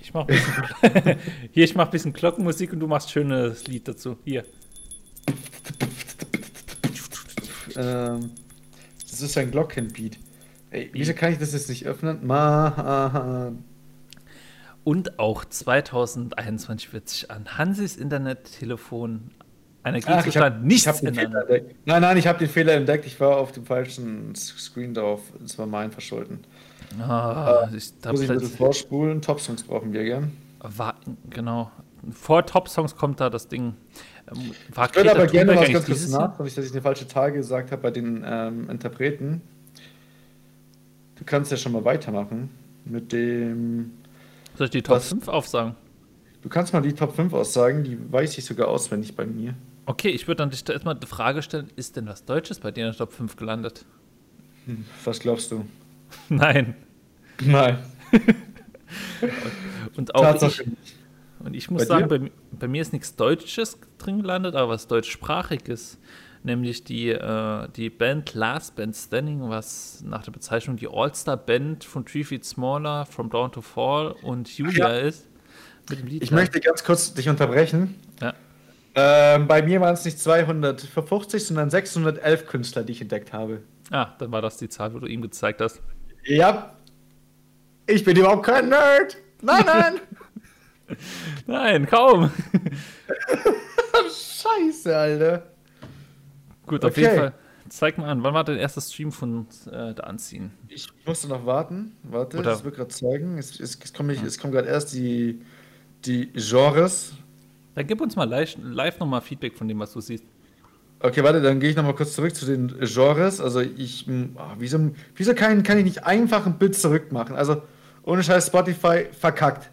Ich mach ein bisschen, hier, ich mach ein bisschen Glockenmusik und du machst schönes Lied dazu. Hier. Ähm, das ist ein Glockenbeat. Ey, wieso kann ich das jetzt nicht öffnen? Man. Und auch 2021 wird sich an Hansis Internettelefon Ach, ich Energiezustand hab- nichts ich hab den ändern. Fehler entdeckt. Nein, nein, ich habe den Fehler entdeckt. Ich war auf dem falschen Screen drauf. Das war mein Verschulden. Ah, ich, da Muss ich ein bisschen plötzlich- vorspulen. Top-Songs brauchen wir gern. war, genau. Vor Top-Songs kommt da das Ding. Ähm, War Ich würde aber gerne was ganz kurz dieses Jahr? nach, nicht, dass ich eine falsche Zahl gesagt habe bei den ähm, Interpreten. Du kannst ja schon mal weitermachen mit dem. Soll ich die Top Was? 5 aufsagen? Du kannst mal die Top 5 aussagen, die weiß ich sogar auswendig bei mir. Okay, ich würde dann dich da erstmal die Frage stellen: Ist denn was Deutsches bei dir in der Top 5 gelandet? Was glaubst du? Nein. Nein. Und auch Tatsache ich, und ich muss Bei sagen, bei, bei mir ist nichts Deutsches drin gelandet, aber was deutschsprachiges. Nämlich die, äh, die Band Last Band Standing, was nach der Bezeichnung die All-Star-Band von Three Feet Smaller, From Dawn to Fall und Julia Ja. ist. Mit dem Lied Ich möchte ganz kurz dich unterbrechen. Ja. Ähm, bei mir waren es nicht 250, sondern 611 Künstler, die ich entdeckt habe. Ah, dann war das die Zahl, wo du ihm gezeigt hast. Ja. Ich bin überhaupt kein Nerd. Nein, nein. Nein, kaum. Scheiße, Alter. Gut, auf Okay. jeden Fall. Zeig mal an, wann war dein erster Stream von äh, der Anziehen? Ich musste noch warten. Warte, Oder- es wird gerade zeigen. Es, es, es kommen, kommen gerade erst die, die Genres. Dann gib uns mal live, live nochmal Feedback von dem, was du siehst. Okay, warte, dann gehe ich nochmal kurz zurück zu den Genres. Also ich, ah, wieso, wieso kann, kann ich nicht einfach ein Bild zurück machen? Also ohne Scheiß Spotify verkackt.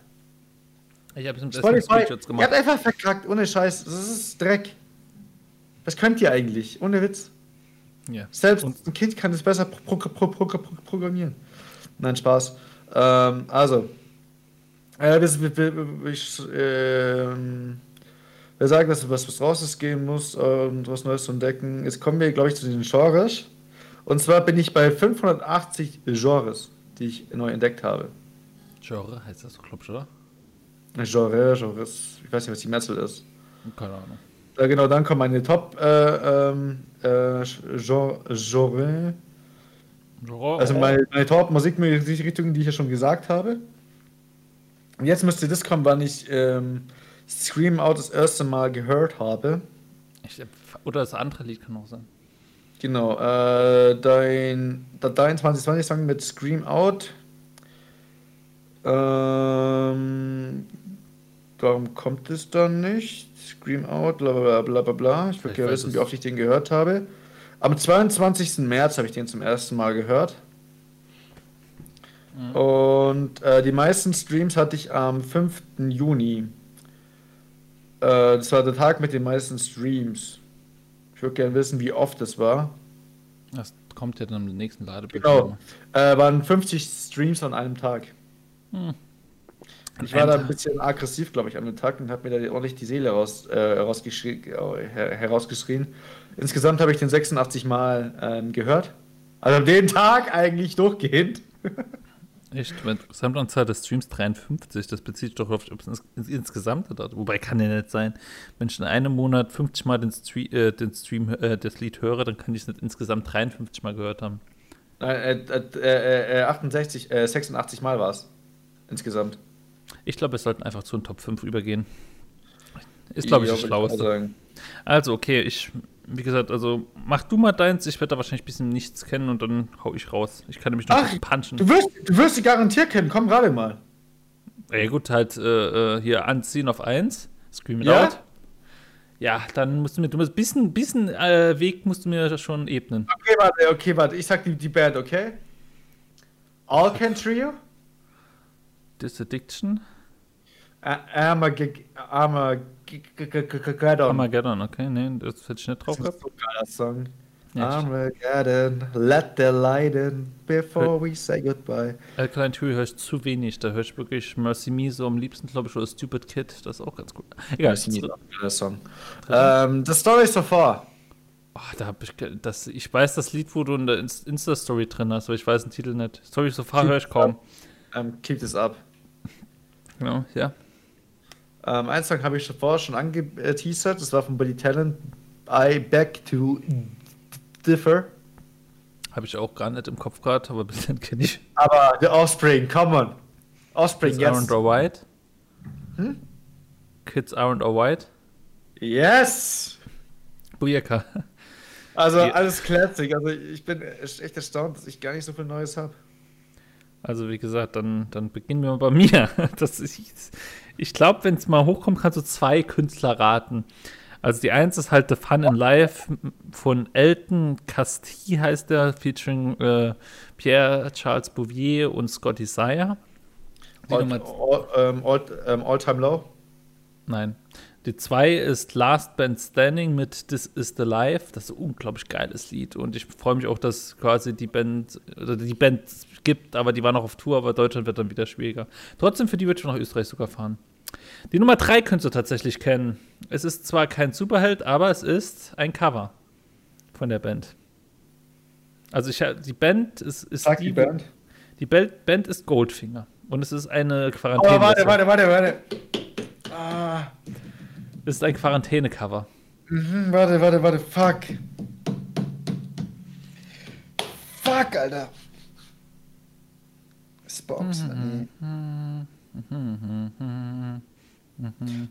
Ich habe es mit Spotify, Screenshots ihr gemacht. habt einfach verkackt, ohne Scheiß. Das ist Dreck. Was könnt ihr eigentlich? Ohne Witz. Ja. Selbst Und- ein Kind kann das besser pro pro pro pro pro programmieren. Nein, Spaß. Ähm, also, äh, wir, ich, ähm, wir sagen, dass was, was raus gehen muss und was Neues zu entdecken. Jetzt kommen wir, glaube ich, zu den Genres. Und zwar bin ich bei 580 Genres, die ich neu entdeckt habe. Genre heißt das, glaube ich, oder? Genre, Genres, ich weiß nicht, was die Mehrzahl ist. Keine Ahnung. Äh, genau, dann kommen meine Top äh, ähm, äh, Genre. Also meine, meine Top-Musikrichtungen, die ich ja schon gesagt habe. Und jetzt müsste das kommen, wann ich ähm, Scream Out das erste Mal gehört habe. Ich, oder das andere Lied kann auch sein. Genau, äh, dein, dein 2020-Song mit Scream Out. Ähm, warum kommt es dann nicht? Scream Out, bla bla bla bla bla. Ich würde gerne wissen, es. wie oft ich den gehört habe. Am 22. März habe ich den zum ersten Mal gehört. Und äh, die meisten Streams hatte ich am 5. Juni. Äh, das war der Tag mit den meisten Streams. Ich würde gerne wissen, wie oft das war. Das kommt ja dann im nächsten Ladebild. Genau. Äh, waren 50 Streams an einem Tag. Hm. Ich war da ein bisschen aggressiv, glaube ich, an dem Tag und habe mir da ordentlich die Seele raus, äh, herausgeschrien, äh, her herausgeschrien. Insgesamt habe ich den 86 Mal ähm, gehört. Also an dem Tag eigentlich durchgehend. Echt? Gesamtanzahl des Streams 53, das bezieht sich doch auf ob es ins, ins, insgesamt Wobei kann ja nicht sein. Wenn ich in einem Monat 50 Mal den, Stream, äh, den Stream äh, das Lied höre, dann kann ich es nicht insgesamt 53 Mal gehört haben. Nein, äh, äh, äh, 68, äh, 86 Mal war es. Insgesamt. Ich glaube, wir sollten einfach zu den Top 5 übergehen. Ist, glaube ich, das Ja, Schlauste. sagen. Also, okay, ich, wie gesagt, also mach du mal deins. Ich werde da wahrscheinlich ein bisschen nichts kennen und dann hau ich raus. Ich kann nämlich noch Ach, punchen. Du wirst, du wirst sie garantiert kennen, komm gerade mal. Ja, gut, halt äh, äh, hier anziehen auf 1. Scream it Ja? out. Ja, dann musst du mir, du musst ein bisschen, bisschen äh, Weg musst du mir schon ebnen. Okay, warte, okay, warte. Ich sag die, die Band, okay? Alcan Trio? Disaddiction? Armageddon. Armageddon. Okay, nee, das hätte ich nicht drauf Das gehabt. ist so ein geiler Song. Ja, Armageddon, let the light in before we say goodbye. Alkaline Trio höre ich zu wenig. Da höre ich wirklich Mercy Me so am liebsten, glaube ich, oder Stupid Kid. Das ist auch ganz gut. Egal. Das ist ein geiler Song. Ähm, The Story so far. Oh, da hab ich, das, ich weiß das Lied, wo du in der Inst- Insta-Story drin hast, aber ich weiß den Titel nicht. Story so far höre ich kaum. Ähm, keep this up. Genau, ja. Ähm, einen Song habe ich vorher schon angeteasert. Das war von Billy Talent. I beg to differ. Habe ich auch gar nicht im Kopf gerade, aber bis dann kenne ich. Aber The Offspring, come on. Offspring, Kids aren't yes. or white. Hm? Kids aren't or white. Yes! Bujeka. Also Ja. alles Classic. Also ich bin echt erstaunt, dass ich gar nicht so viel Neues habe. Also wie gesagt, dann, dann beginnen wir mal bei mir. Das ist, ich glaube, wenn es mal hochkommt, kannst du zwei Künstler raten. Also die eins ist halt The Fun in Life von Elton Castille heißt der, featuring äh, Pierre Charles Bouvier und Scotty Sire. All, all, ähm, all, ähm, all Time Low. nein. Die zwei ist Last Band Standing mit This Is the Life. Das ist ein unglaublich geiles Lied. Und ich freue mich auch, dass quasi die Band, oder die Band gibt, aber die war noch auf Tour, aber Deutschland wird dann wieder schwieriger. Trotzdem, für die würde ich nach Österreich sogar fahren. Die Nummer drei könntest du tatsächlich kennen. Es ist zwar kein Superheld, aber es ist ein Cover von der Band. Also ich, die Band ist, ist Sag die Band. Die Band, Band ist Goldfinger. Und es ist eine Quarantäne. warte, warte, warte, warte. Ah, Es ist ein Quarantäne-Cover. mhm, warte, warte, warte. Fuck. Fuck, Alter. Spox. nee.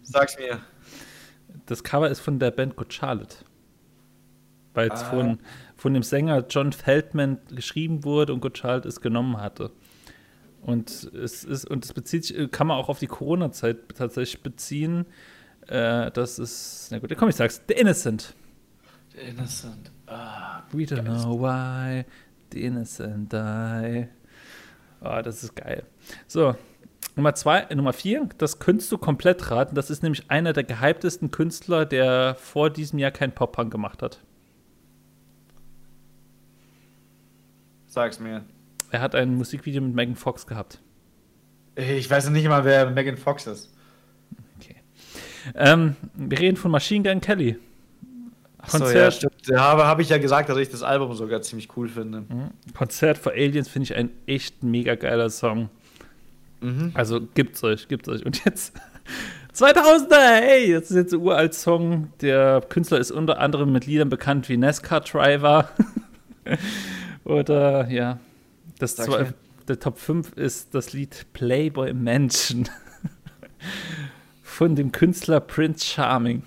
Sag's mir. Das Cover ist von der Band Good Charlotte. Weil es Ah. von, von dem Sänger John Feldman geschrieben wurde und Good Charlotte es genommen hatte. Und es ist, und es bezieht sich, kann man auch auf die Corona-Zeit tatsächlich beziehen. Äh, das ist, na gut, komm, ich sag's, The Innocent. Innocent. Ah, We don't know why the innocent die. Ah, das ist geil. So, Nummer zwei, äh, Nummer vier, das könntest du komplett raten. Das ist nämlich einer der gehyptesten Künstler, der vor diesem Jahr kein Pop-Punk gemacht hat. Sag's mir. Er hat ein Musikvideo mit Megan Fox gehabt. Ich weiß noch nicht mal, wer Megan Fox ist. Ähm, wir reden von Machine Gun Kelly. Konzert- ja, stimmt. Da habe, ich ja gesagt, dass ich das Album sogar ziemlich cool finde. Konzert for Aliens finde ich ein echt mega geiler Song. Mhm. Also gibt's euch, gibt's euch. Und jetzt 2000er, hey, das ist jetzt ein uralt Song. Der Künstler ist unter anderem mit Liedern bekannt wie NASCAR Driver. Oder ja, das zwei, der Top 5 ist das Lied Playboy Mansion von dem Künstler Prince Charming.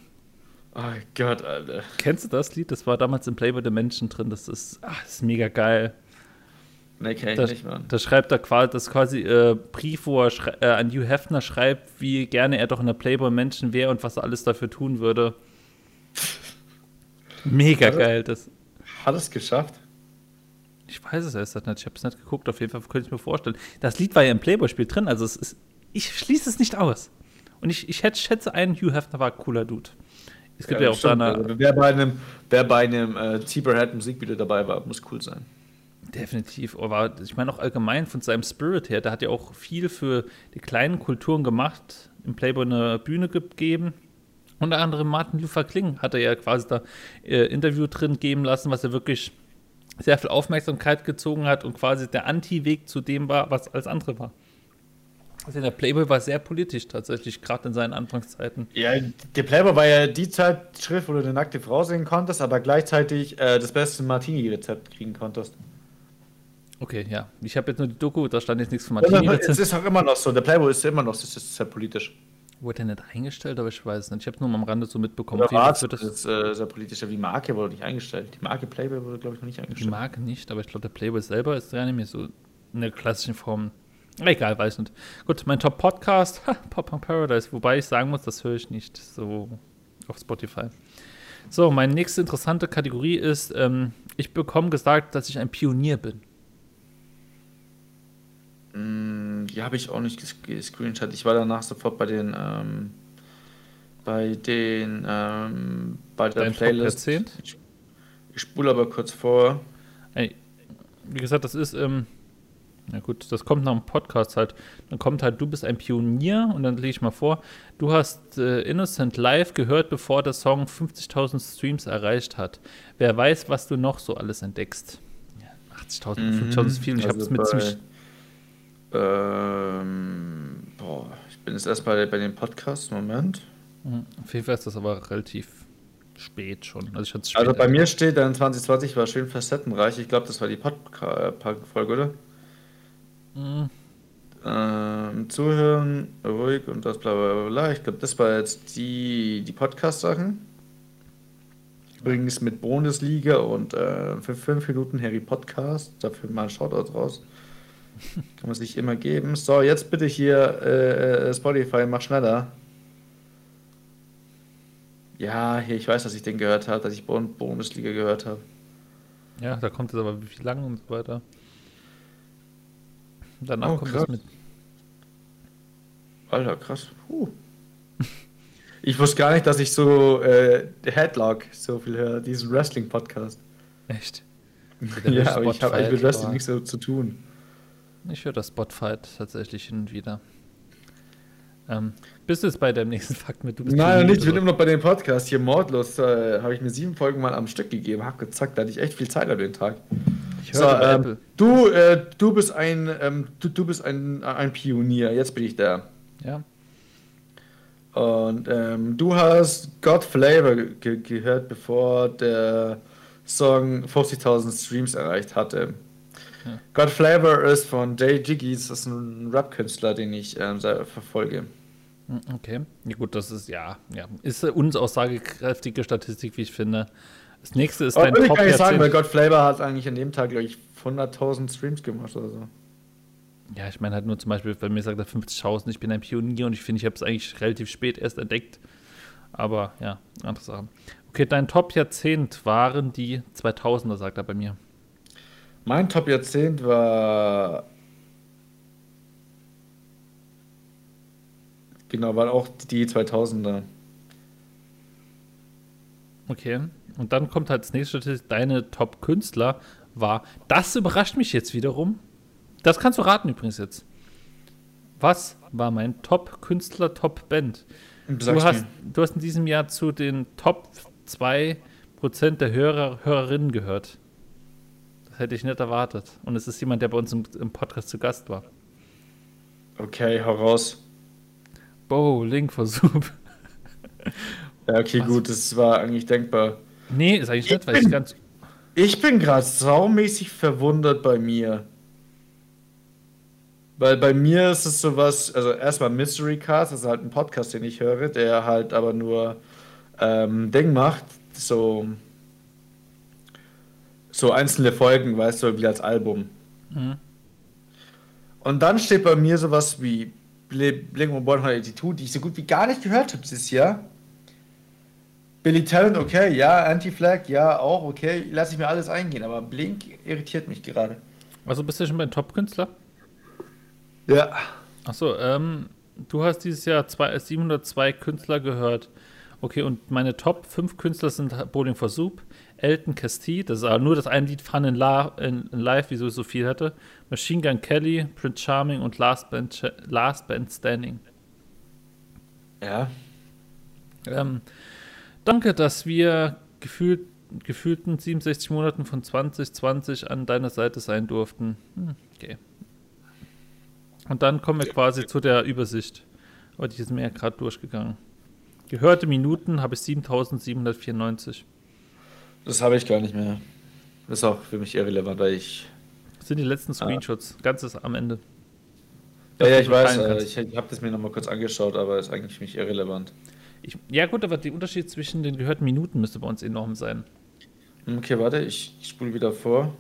Oh Gott, Alter. Kennst du das Lied? Das war damals in Playboy the Mansion drin. Das ist, ach, das ist mega geil. Nee, kenn ich Da, nicht, Mann. da schreibt er quasi, das ist quasi äh, Brief, wo er äh, an Hugh Hefner schreibt, wie gerne er doch in der Playboy Mansion wäre und was er alles dafür tun würde. Mega Also- geil. Das, Hat es geschafft? ich weiß es erst nicht. Ich habe es nicht geguckt. Auf jeden Fall könnte ich mir vorstellen. Das Lied war ja im Playboy-Spiel drin. Also es ist, ich schließe es nicht aus. Und ich, ich schätze ein, Hugh Hefner war ein cooler Dude. Es gibt ja, auch da stimmt. eine, Also, wer bei einem, wer bei einem äh, Zebrahead Musikvideo dabei war, muss cool sein. Definitiv. Aber ich meine auch allgemein von seinem Spirit her, der hat ja auch viel für die kleinen Kulturen gemacht, im Playboy eine Bühne gegeben. Unter anderem Martin Luther King hat er ja quasi da äh, Interview drin geben lassen, was er wirklich sehr viel Aufmerksamkeit gezogen hat und quasi der Anti-Weg zu dem war, was als andere war. Also der Playboy war sehr politisch tatsächlich, gerade in seinen Anfangszeiten. Ja, der Playboy war ja die Zeitschrift, wo du eine nackte Frau sehen konntest, aber gleichzeitig äh, das beste Martini-Rezept kriegen konntest. Okay, ja. Ich habe jetzt nur die Doku, da stand jetzt nichts von es Martini. ist auch immer noch so. Der Playboy ist immer noch es ist sehr politisch. Wurde der nicht eingestellt, aber ich weiß es nicht. Ich habe nur mal am Rande so mitbekommen. Fall das ist äh, sehr politisch. Ja, Die Marke wurde nicht eingestellt. Die Marke Playboy wurde, glaube ich, noch nicht Die eingestellt. Marke nicht, aber ich glaube, der Playboy selber ist ja nicht mehr so in der klassischen Form. Egal, weiß nicht. Gut, mein Top-Podcast, Pop Punk Paradise, wobei ich sagen muss, das höre ich nicht so auf Spotify. So, meine nächste interessante Kategorie ist, ähm, ich bekomme gesagt, dass ich ein Pionier bin. Mm, Die habe ich auch nicht ges- gescreenshot. Ich war danach sofort bei den, ähm, bei den, ähm, bei der Dein Playlist. Ich, ich spule aber kurz vor. Ey, wie gesagt, das ist, ähm, na gut, das kommt nach dem Podcast halt. Dann kommt halt, du bist ein Pionier und dann lege ich mal vor, du hast äh, Innocent Live gehört, bevor der Song 50.000 Streams erreicht hat. Wer weiß, was du noch so alles entdeckst. Ja, 80.000, 50.000 ist viel. Ich habe es Also mit bei- ziemlich. Ähm, boah, ich bin jetzt erstmal bei dem Podcast. Moment. Mhm, Auf jeden Fall ist das aber relativ spät schon. Also, es Also spät bei mir steht dann 2020 war schön facettenreich. Ich glaube, das war die Podcast-Folge, oder? Mhm. Ähm, zuhören, ruhig und das bla bla bla, bla. Ich glaube, das war jetzt die, die Podcast-Sachen. Übrigens mit Bundesliga und äh, für fünf Minuten Harry Podcast. Dafür mal ein Shoutout raus. Kann man sich immer geben. So, jetzt bitte hier äh, äh, Spotify, mach schneller. Ja, hier, ich weiß, dass ich den gehört habe, dass ich Bund Bundesliga gehört habe. Ja, da kommt es aber wie lang und so weiter. Danach Oh, kommt krass. es mit. Alter, krass. Puh. Ich wusste gar nicht, dass ich so äh, Headlock so viel höre, diesen Wrestling-Podcast. Echt? Ja, aber ich habe mit Wrestling nichts so zu tun. Ich höre das Spotfight tatsächlich hin und wieder. Ähm, bist du jetzt bei dem nächsten Fakt mit? Du bist Nein, nicht. Ich bin immer noch bei dem Podcast hier mordlos. Äh, habe ich mir sieben Folgen mal am Stück gegeben, hab gezackt, da hatte ich echt viel Zeit an den Tag. Ich So, höre bei ähm, du, äh, du bist ein, ähm, du, du bist ein, ein Pionier. Jetzt bin ich da. Ja. Und ähm, du hast God Flavor ge gehört, bevor der Song 50.000 Streams erreicht hatte. Ja. God Flavor ist von Jay Jiggies, das ist ein Rap-Künstler, den ich ähm, verfolge. Hm, Okay. Ja, gut, das ist ja, ja. Ist eine unaussagekräftige Statistik, wie ich finde. Das nächste ist Aber dein würde ich Top gar nicht sagen, weil. God Flavor hat eigentlich an dem Tag, glaube ich, 100.000 Streams gemacht oder so. Ja, ich meine halt nur zum Beispiel, wenn mir sagt er 50.000, ich bin ein Pionier und ich finde, ich habe es eigentlich relativ spät erst entdeckt. Aber ja, andere Sachen. Okay, dein Top-Jahrzehnt waren die 2000er, sagt er bei mir. Mein Top-Jahrzehnt war Genau, waren auch die 2000er. Okay. Und dann kommt halt als nächste Statistik, deine Top-Künstler war. Das überrascht mich jetzt wiederum. Das kannst du raten übrigens jetzt. Was war mein Top-Künstler, Top-Band? Du Sag's hast, mir. du hast in diesem Jahr zu den Top 2% der Hörer, Hörerinnen gehört. Hätte ich nicht erwartet. Und es ist jemand, der bei uns im, im Podcast zu Gast war. Okay, hau raus. Bo, Link Versuch. Ja, okay, gut, das war eigentlich denkbar. Nee, ist eigentlich nicht, weil ich bin- ganz. Ich bin gerade saumäßig verwundert bei mir. Weil bei mir ist es sowas, also erstmal Mystery Cast, das ist halt ein Podcast, den ich höre, der halt aber nur ähm, Ding macht, so, so einzelne Folgen, weißt du, wie als Album. Mhm. Und dann steht bei mir sowas wie Bl- Blink-182, die ich so gut wie gar nicht gehört habe dieses Jahr. Billy Talent, okay, ja, Anti-Flag, ja, auch, okay, lasse ich mir alles eingehen, aber Blink irritiert mich gerade. Also bist du schon bei den Top-Künstler? Ja. Achso, ähm, du hast dieses Jahr zwei, 702 Künstler gehört. Okay, und meine Top 5 Künstler sind Bowling for Soup, Elton Castille, das ist aber nur das ein Lied Fun in, La in, in Live, wieso ich so viel hatte, Machine Gun Kelly, Prince Charming und Last Band, Ch- Last Band Standing. Ja. Ähm, danke, dass wir gefühlt, gefühlten 67 Monaten von 2020 an deiner Seite sein durften. Hm, okay. Und dann kommen wir quasi zu der Übersicht. Aber die ist mir ja gerade durchgegangen. Gehörte Minuten habe ich 7794. Das habe ich gar nicht mehr. Das ist auch für mich irrelevant, weil ich. Das sind die letzten Screenshots. Ganzes am Ende. Ja, ja, ich weiß, äh, ich, ich habe das mir nochmal kurz angeschaut, aber ist eigentlich für mich irrelevant. Ich, ja, gut, aber der Unterschied zwischen den gehörten Minuten müsste bei uns enorm sein. Hm, Okay, warte, ich, ich spule wieder vor.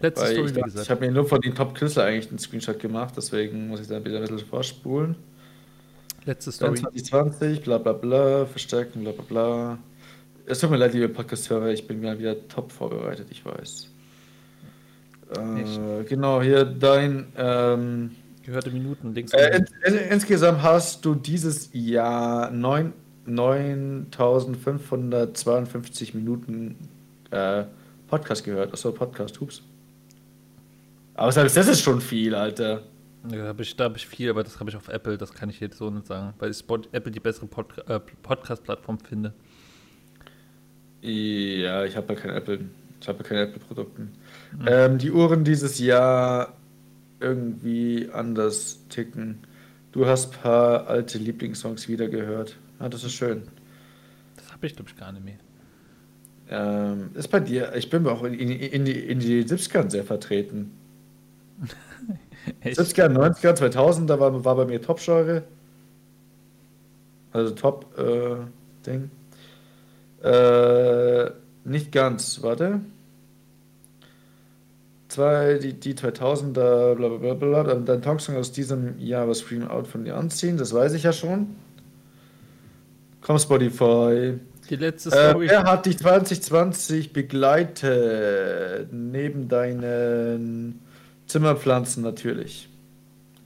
Letzte Story, ich, dachte, ich habe mir nur von den Top-Künstler eigentlich einen Screenshot gemacht, deswegen muss ich da wieder ein bisschen vorspulen. Letzte Story. 2020, bla bla bla, verstärken, bla bla bla. Es tut mir leid, liebe Podcast-Hörer, ich bin mal wieder top vorbereitet, ich weiß. Äh, genau, hier dein. Ähm, Gehörte Minuten links äh, in, in, insgesamt hast du dieses Jahr neun- 9552 Minuten äh, Podcast gehört. Achso, Podcast, hups. Aber selbst das ist schon viel, Alter. Ja, da habe ich, da hab ich viel, aber das habe ich auf Apple, das kann ich jetzt so nicht sagen, weil ich Apple die bessere Pod, äh, Podcast-Plattform finde. Ja, ich habe ja kein Apple. Ich habe ja keine Apple-Produkten. Ähm, die Uhren dieses Jahr irgendwie anders ticken. Du hast ein paar alte Lieblingssongs wieder gehört. Ah, das ist schön. Das habe ich, glaube ich, gar nicht mehr. Ähm, ist bei dir, ich bin auch in, in, in, die, in die 70ern sehr vertreten. Echt? 70er, 90er, 2000, da war, war bei mir Top-Genre. Also Top-Ding. Äh, nicht ganz, warte. Zwei, die, die 2000er, bla bla bla bla. Dein Talksong aus diesem Jahr war Scream Out von dir anziehen, das weiß ich ja schon. Komm, Spotify. Die letzte Äh, Story. wer hat dich 2020 begleitet? Neben deinen Zimmerpflanzen natürlich.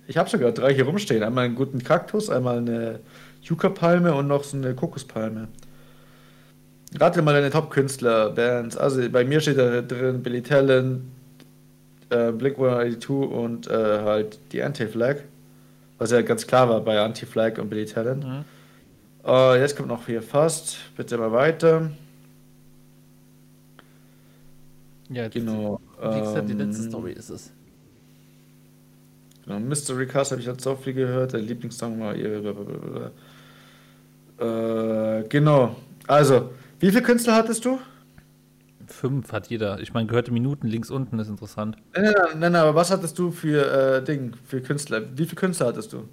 Ich habe sogar drei hier rumstehen. Einmal einen guten Kaktus, einmal eine Yucca-Palme und noch so eine Kokospalme. Rate mal deine Top-Künstler, Bands. Also bei mir steht da drin Billy Talent, äh, Blink-182 und äh, halt die Anti-Flag. Was ja ganz klar war bei Anti-Flag und Billy Talent. Mhm. Äh, jetzt kommt noch hier fast. Bitte mal weiter. Ja, Genau. Wie gesagt, die letzte ähm, Story ist es. Genau, Mystery Cast habe ich jetzt so viel gehört. Der Lieblingssong war ihr. Äh, genau. Also, wie viele Künstler hattest du? Fünf hat jeder. Ich meine, gehörte Minuten links unten ist interessant. Nein, nein, nein, aber was hattest du für äh, Ding, für Künstler? Wie viele Künstler hattest du?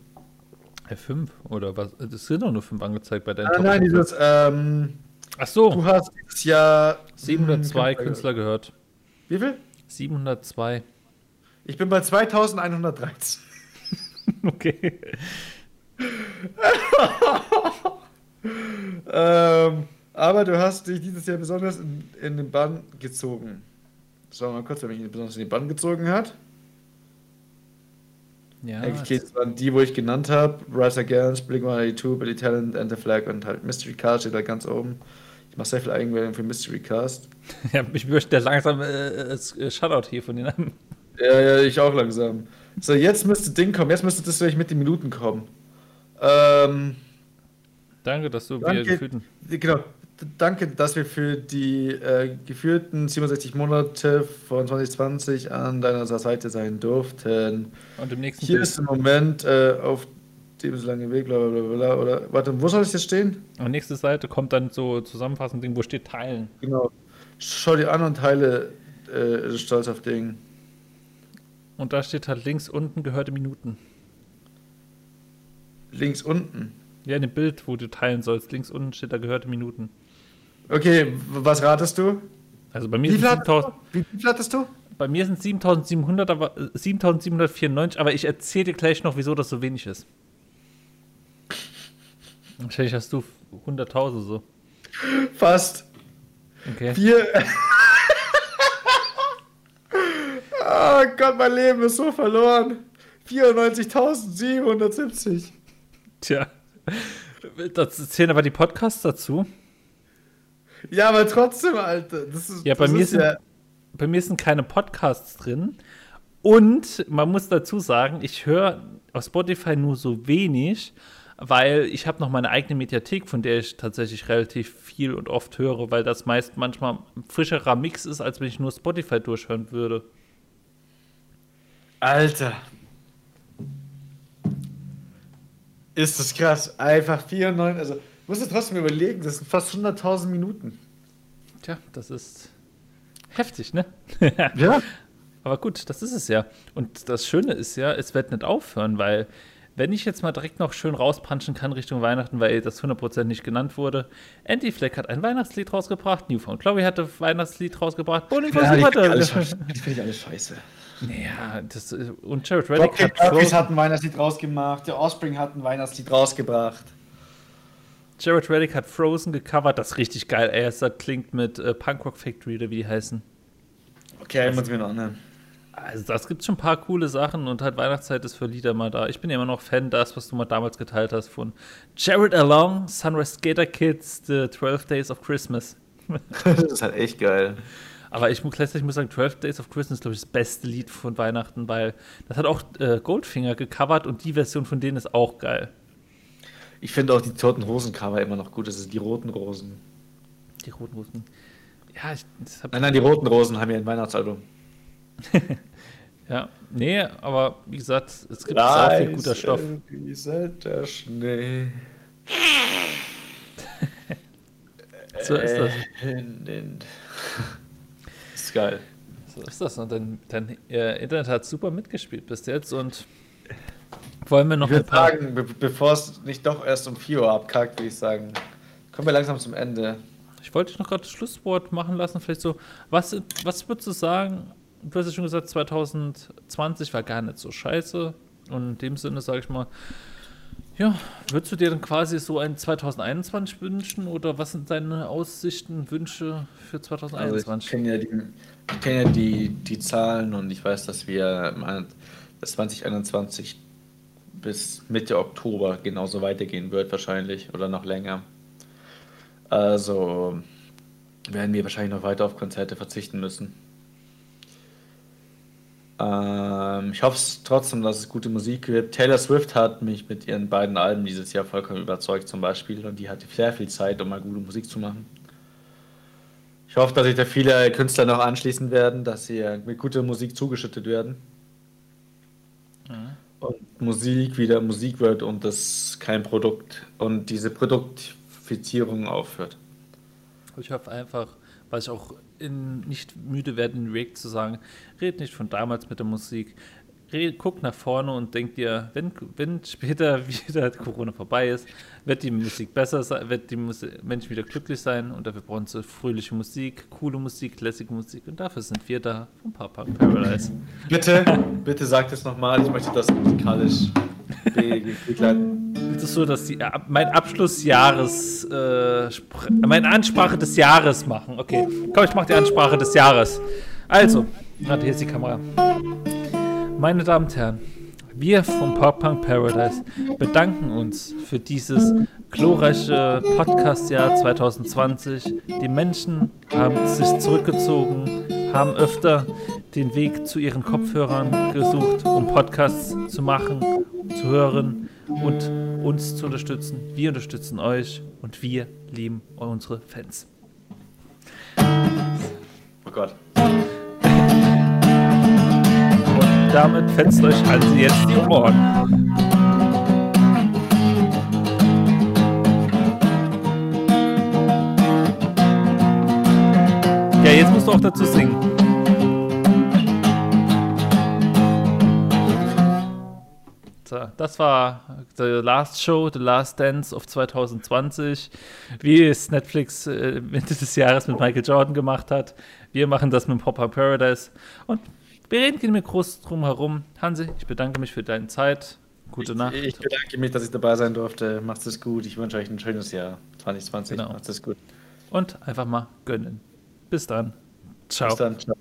Äh, fünf oder was? Es sind doch nur fünf angezeigt bei deinen Nein, nein, dieses, ähm, Ach du so, hast dieses Jahr 702 hm, Künstler gehört. Wie viel? 702. Ich bin bei 2113. Okay. ähm, aber du hast dich dieses Jahr besonders in, in den Bann gezogen. Schauen wir mal kurz, wer mich besonders in den Bann gezogen hat. Ja, Eigentlich geht es an die, wo ich genannt habe. Rise Against, Blink-182, Billy Talent, Enter Flag und halt Mystery Cast steht da ganz oben. Ich mache sehr viel Eigenwerbung für Mystery Cast. ja, ich möchte langsam äh, äh, Shoutout hier von den Namen. Ja, ja, ich auch langsam. So, jetzt müsste Ding kommen. Jetzt müsste das gleich mit den Minuten kommen. Ähm, Danke, dass du mir gefühlten. genau. Danke, dass wir für die äh, geführten 67 Monate von 2020 an deiner Seite sein durften. Und im nächsten Hier Bild. ist im Moment äh, auf dem so lange Weg, bla bla bla bla. Oder, warte, wo soll es jetzt stehen? Und nächste Seite kommt dann so zusammenfassend Ding, wo steht Teilen. Genau. Schau dir an und teile äh, stolz auf Ding. Und da steht halt links unten gehörte Minuten. Links unten. Ja, in dem Bild, wo du teilen sollst, links unten steht da gehörte Minuten. Okay, was ratest du? Also bei mir Wie sind viel, hattest 7000, du? Wie viel hattest du? bei mir sind 7700, aber äh, 7794, aber ich erzähle dir gleich noch, wieso das so wenig ist. Wahrscheinlich hast du 100.000 so. Fast. Okay. Vier. oh Gott, mein Leben ist so verloren. 94.770. Tja. Das zählen aber die Podcasts dazu. Ja, aber trotzdem, Alter. Das ist, Ja, bei das mir ist sind, ja, bei mir sind keine Podcasts drin. Und man muss dazu sagen, ich höre auf Spotify nur so wenig, weil ich habe noch meine eigene Mediathek, von der ich tatsächlich relativ viel und oft höre, weil das meist manchmal ein frischerer Mix ist, als wenn ich nur Spotify durchhören würde. Alter. Ist das krass. Einfach 94. Also, musst du trotzdem überlegen, das sind fast 100.000 Minuten. Tja, das ist heftig, ne? Ja. Aber gut, das ist es ja. Und das Schöne ist ja, es wird nicht aufhören, weil wenn ich jetzt mal direkt noch schön rauspanschen kann Richtung Weihnachten, weil das 100% nicht genannt wurde, Andy Fleck hat ein Weihnachtslied rausgebracht, Newfound Chloe hatte ein Weihnachtslied rausgebracht, Bowling Ja, die Super finde ich alles, scheiße. Ja, das, äh, und Jared Reddick hat, hat ein Weihnachtslied rausgemacht, der Offspring hat ein Weihnachtslied rausgebracht. Jared Reddick hat Frozen gecovert, das ist richtig geil. Ey, das klingt mit äh, Punkrock Factory oder wie die heißen. Okay, muss ich mir noch anhören. Also das gibt schon ein paar coole Sachen und halt Weihnachtszeit ist für Lieder mal da. Ich bin ja immer noch Fan das, was du mal damals geteilt hast von Jared Along, Sunrise Skater Kids, The 12 Days of Christmas. Das ist halt echt geil. Aber ich muss gleichzeitig muss sagen, 12 Days of Christmas ist, glaube ich, das beste Lied von Weihnachten, weil das hat auch äh, Goldfinger gecovert und die Version von denen ist auch geil. Ich finde auch die Toten Rosen Cover immer noch gut. Das sind die roten Rosen. Die roten Rosen. Ja, ich, Nein, nein, die roten Rosen haben ja ein Weihnachtsalbum. ja, nee, aber wie gesagt, es gibt sehr viel guter Stoff. Rieselt der Schnee. So ist das. Ist geil. So ist das. Und dein, dein äh, Internet hat super mitgespielt bis jetzt und wollen wir noch Ich ein würde paar. sagen, be bevor es nicht doch erst um 4 Uhr abkackt, würde ich sagen, kommen wir langsam zum Ende. Ich wollte dich noch gerade das Schlusswort machen lassen. Vielleicht so, was, was würdest du sagen? Du hast ja schon gesagt, 2020 war gar nicht so scheiße. Und in dem Sinne sage ich mal, ja, würdest du dir dann quasi so ein 2021 wünschen? Oder was sind deine Aussichten, Wünsche für Also ich 2021? kenne ja, die, ich kenn ja die, die Zahlen und ich weiß, dass wir im An- das 2021 bis Mitte Oktober genauso weitergehen wird wahrscheinlich oder noch länger. Also werden wir wahrscheinlich noch weiter auf Konzerte verzichten müssen. Ähm, ich hoffe trotzdem, dass es gute Musik wird. Taylor Swift hat mich mit ihren beiden Alben dieses Jahr vollkommen überzeugt zum Beispiel und die hatte sehr viel Zeit, um mal gute Musik zu machen. Ich hoffe, dass sich da viele Künstler noch anschließen werden, dass sie mit guter Musik zugeschüttet werden. Und Musik wieder Musik wird und das kein Produkt und diese Produktifizierung aufhört. Ich hoffe einfach, was ich auch in, nicht müde werde, in React zu sagen, red nicht von damals mit der Musik. Red, guck nach vorne und denk dir, wenn, wenn später wieder Corona vorbei ist, wird die Musik besser sein, wird die Musi Menschen wieder glücklich sein und dafür brauchen sie fröhliche Musik, coole Musik, lässige Musik und dafür sind wir da vom Papa Paradise. Bitte, bitte sagt es nochmal, ich möchte das musikalisch be- begleiten. Es ist so, dass die, mein Abschlussjahres, äh, meine Ansprache des Jahres machen. Okay, komm, ich mache die Ansprache des Jahres. Also, warte, hier ist die Kamera. Meine Damen und Herren, Wir vom Pop Punk Paradise bedanken uns für dieses glorreiche Podcast-Jahr 2020. Die Menschen haben sich zurückgezogen, haben öfter den Weg zu ihren Kopfhörern gesucht, um Podcasts zu machen, zu hören und uns zu unterstützen. Wir unterstützen euch und wir lieben unsere Fans. Oh Gott. Damit fetzt euch also jetzt die Ohren. Ja, jetzt musst du auch dazu singen. So, das war The Last Show, The Last Dance of 2020, wie es Netflix äh, Mitte des Jahres mit Michael Jordan gemacht hat. Wir machen das mit Pop-Up Paradise und wir reden nicht mehr groß drum herum. Hansi, ich bedanke mich für deine Zeit. Gute ich, Nacht. Ich bedanke mich, dass ich dabei sein durfte. Macht es gut. Ich wünsche euch ein schönes Jahr 2020. Genau. Macht es gut. Und einfach mal gönnen. Bis dann. Ciao. Bis dann. Ciao.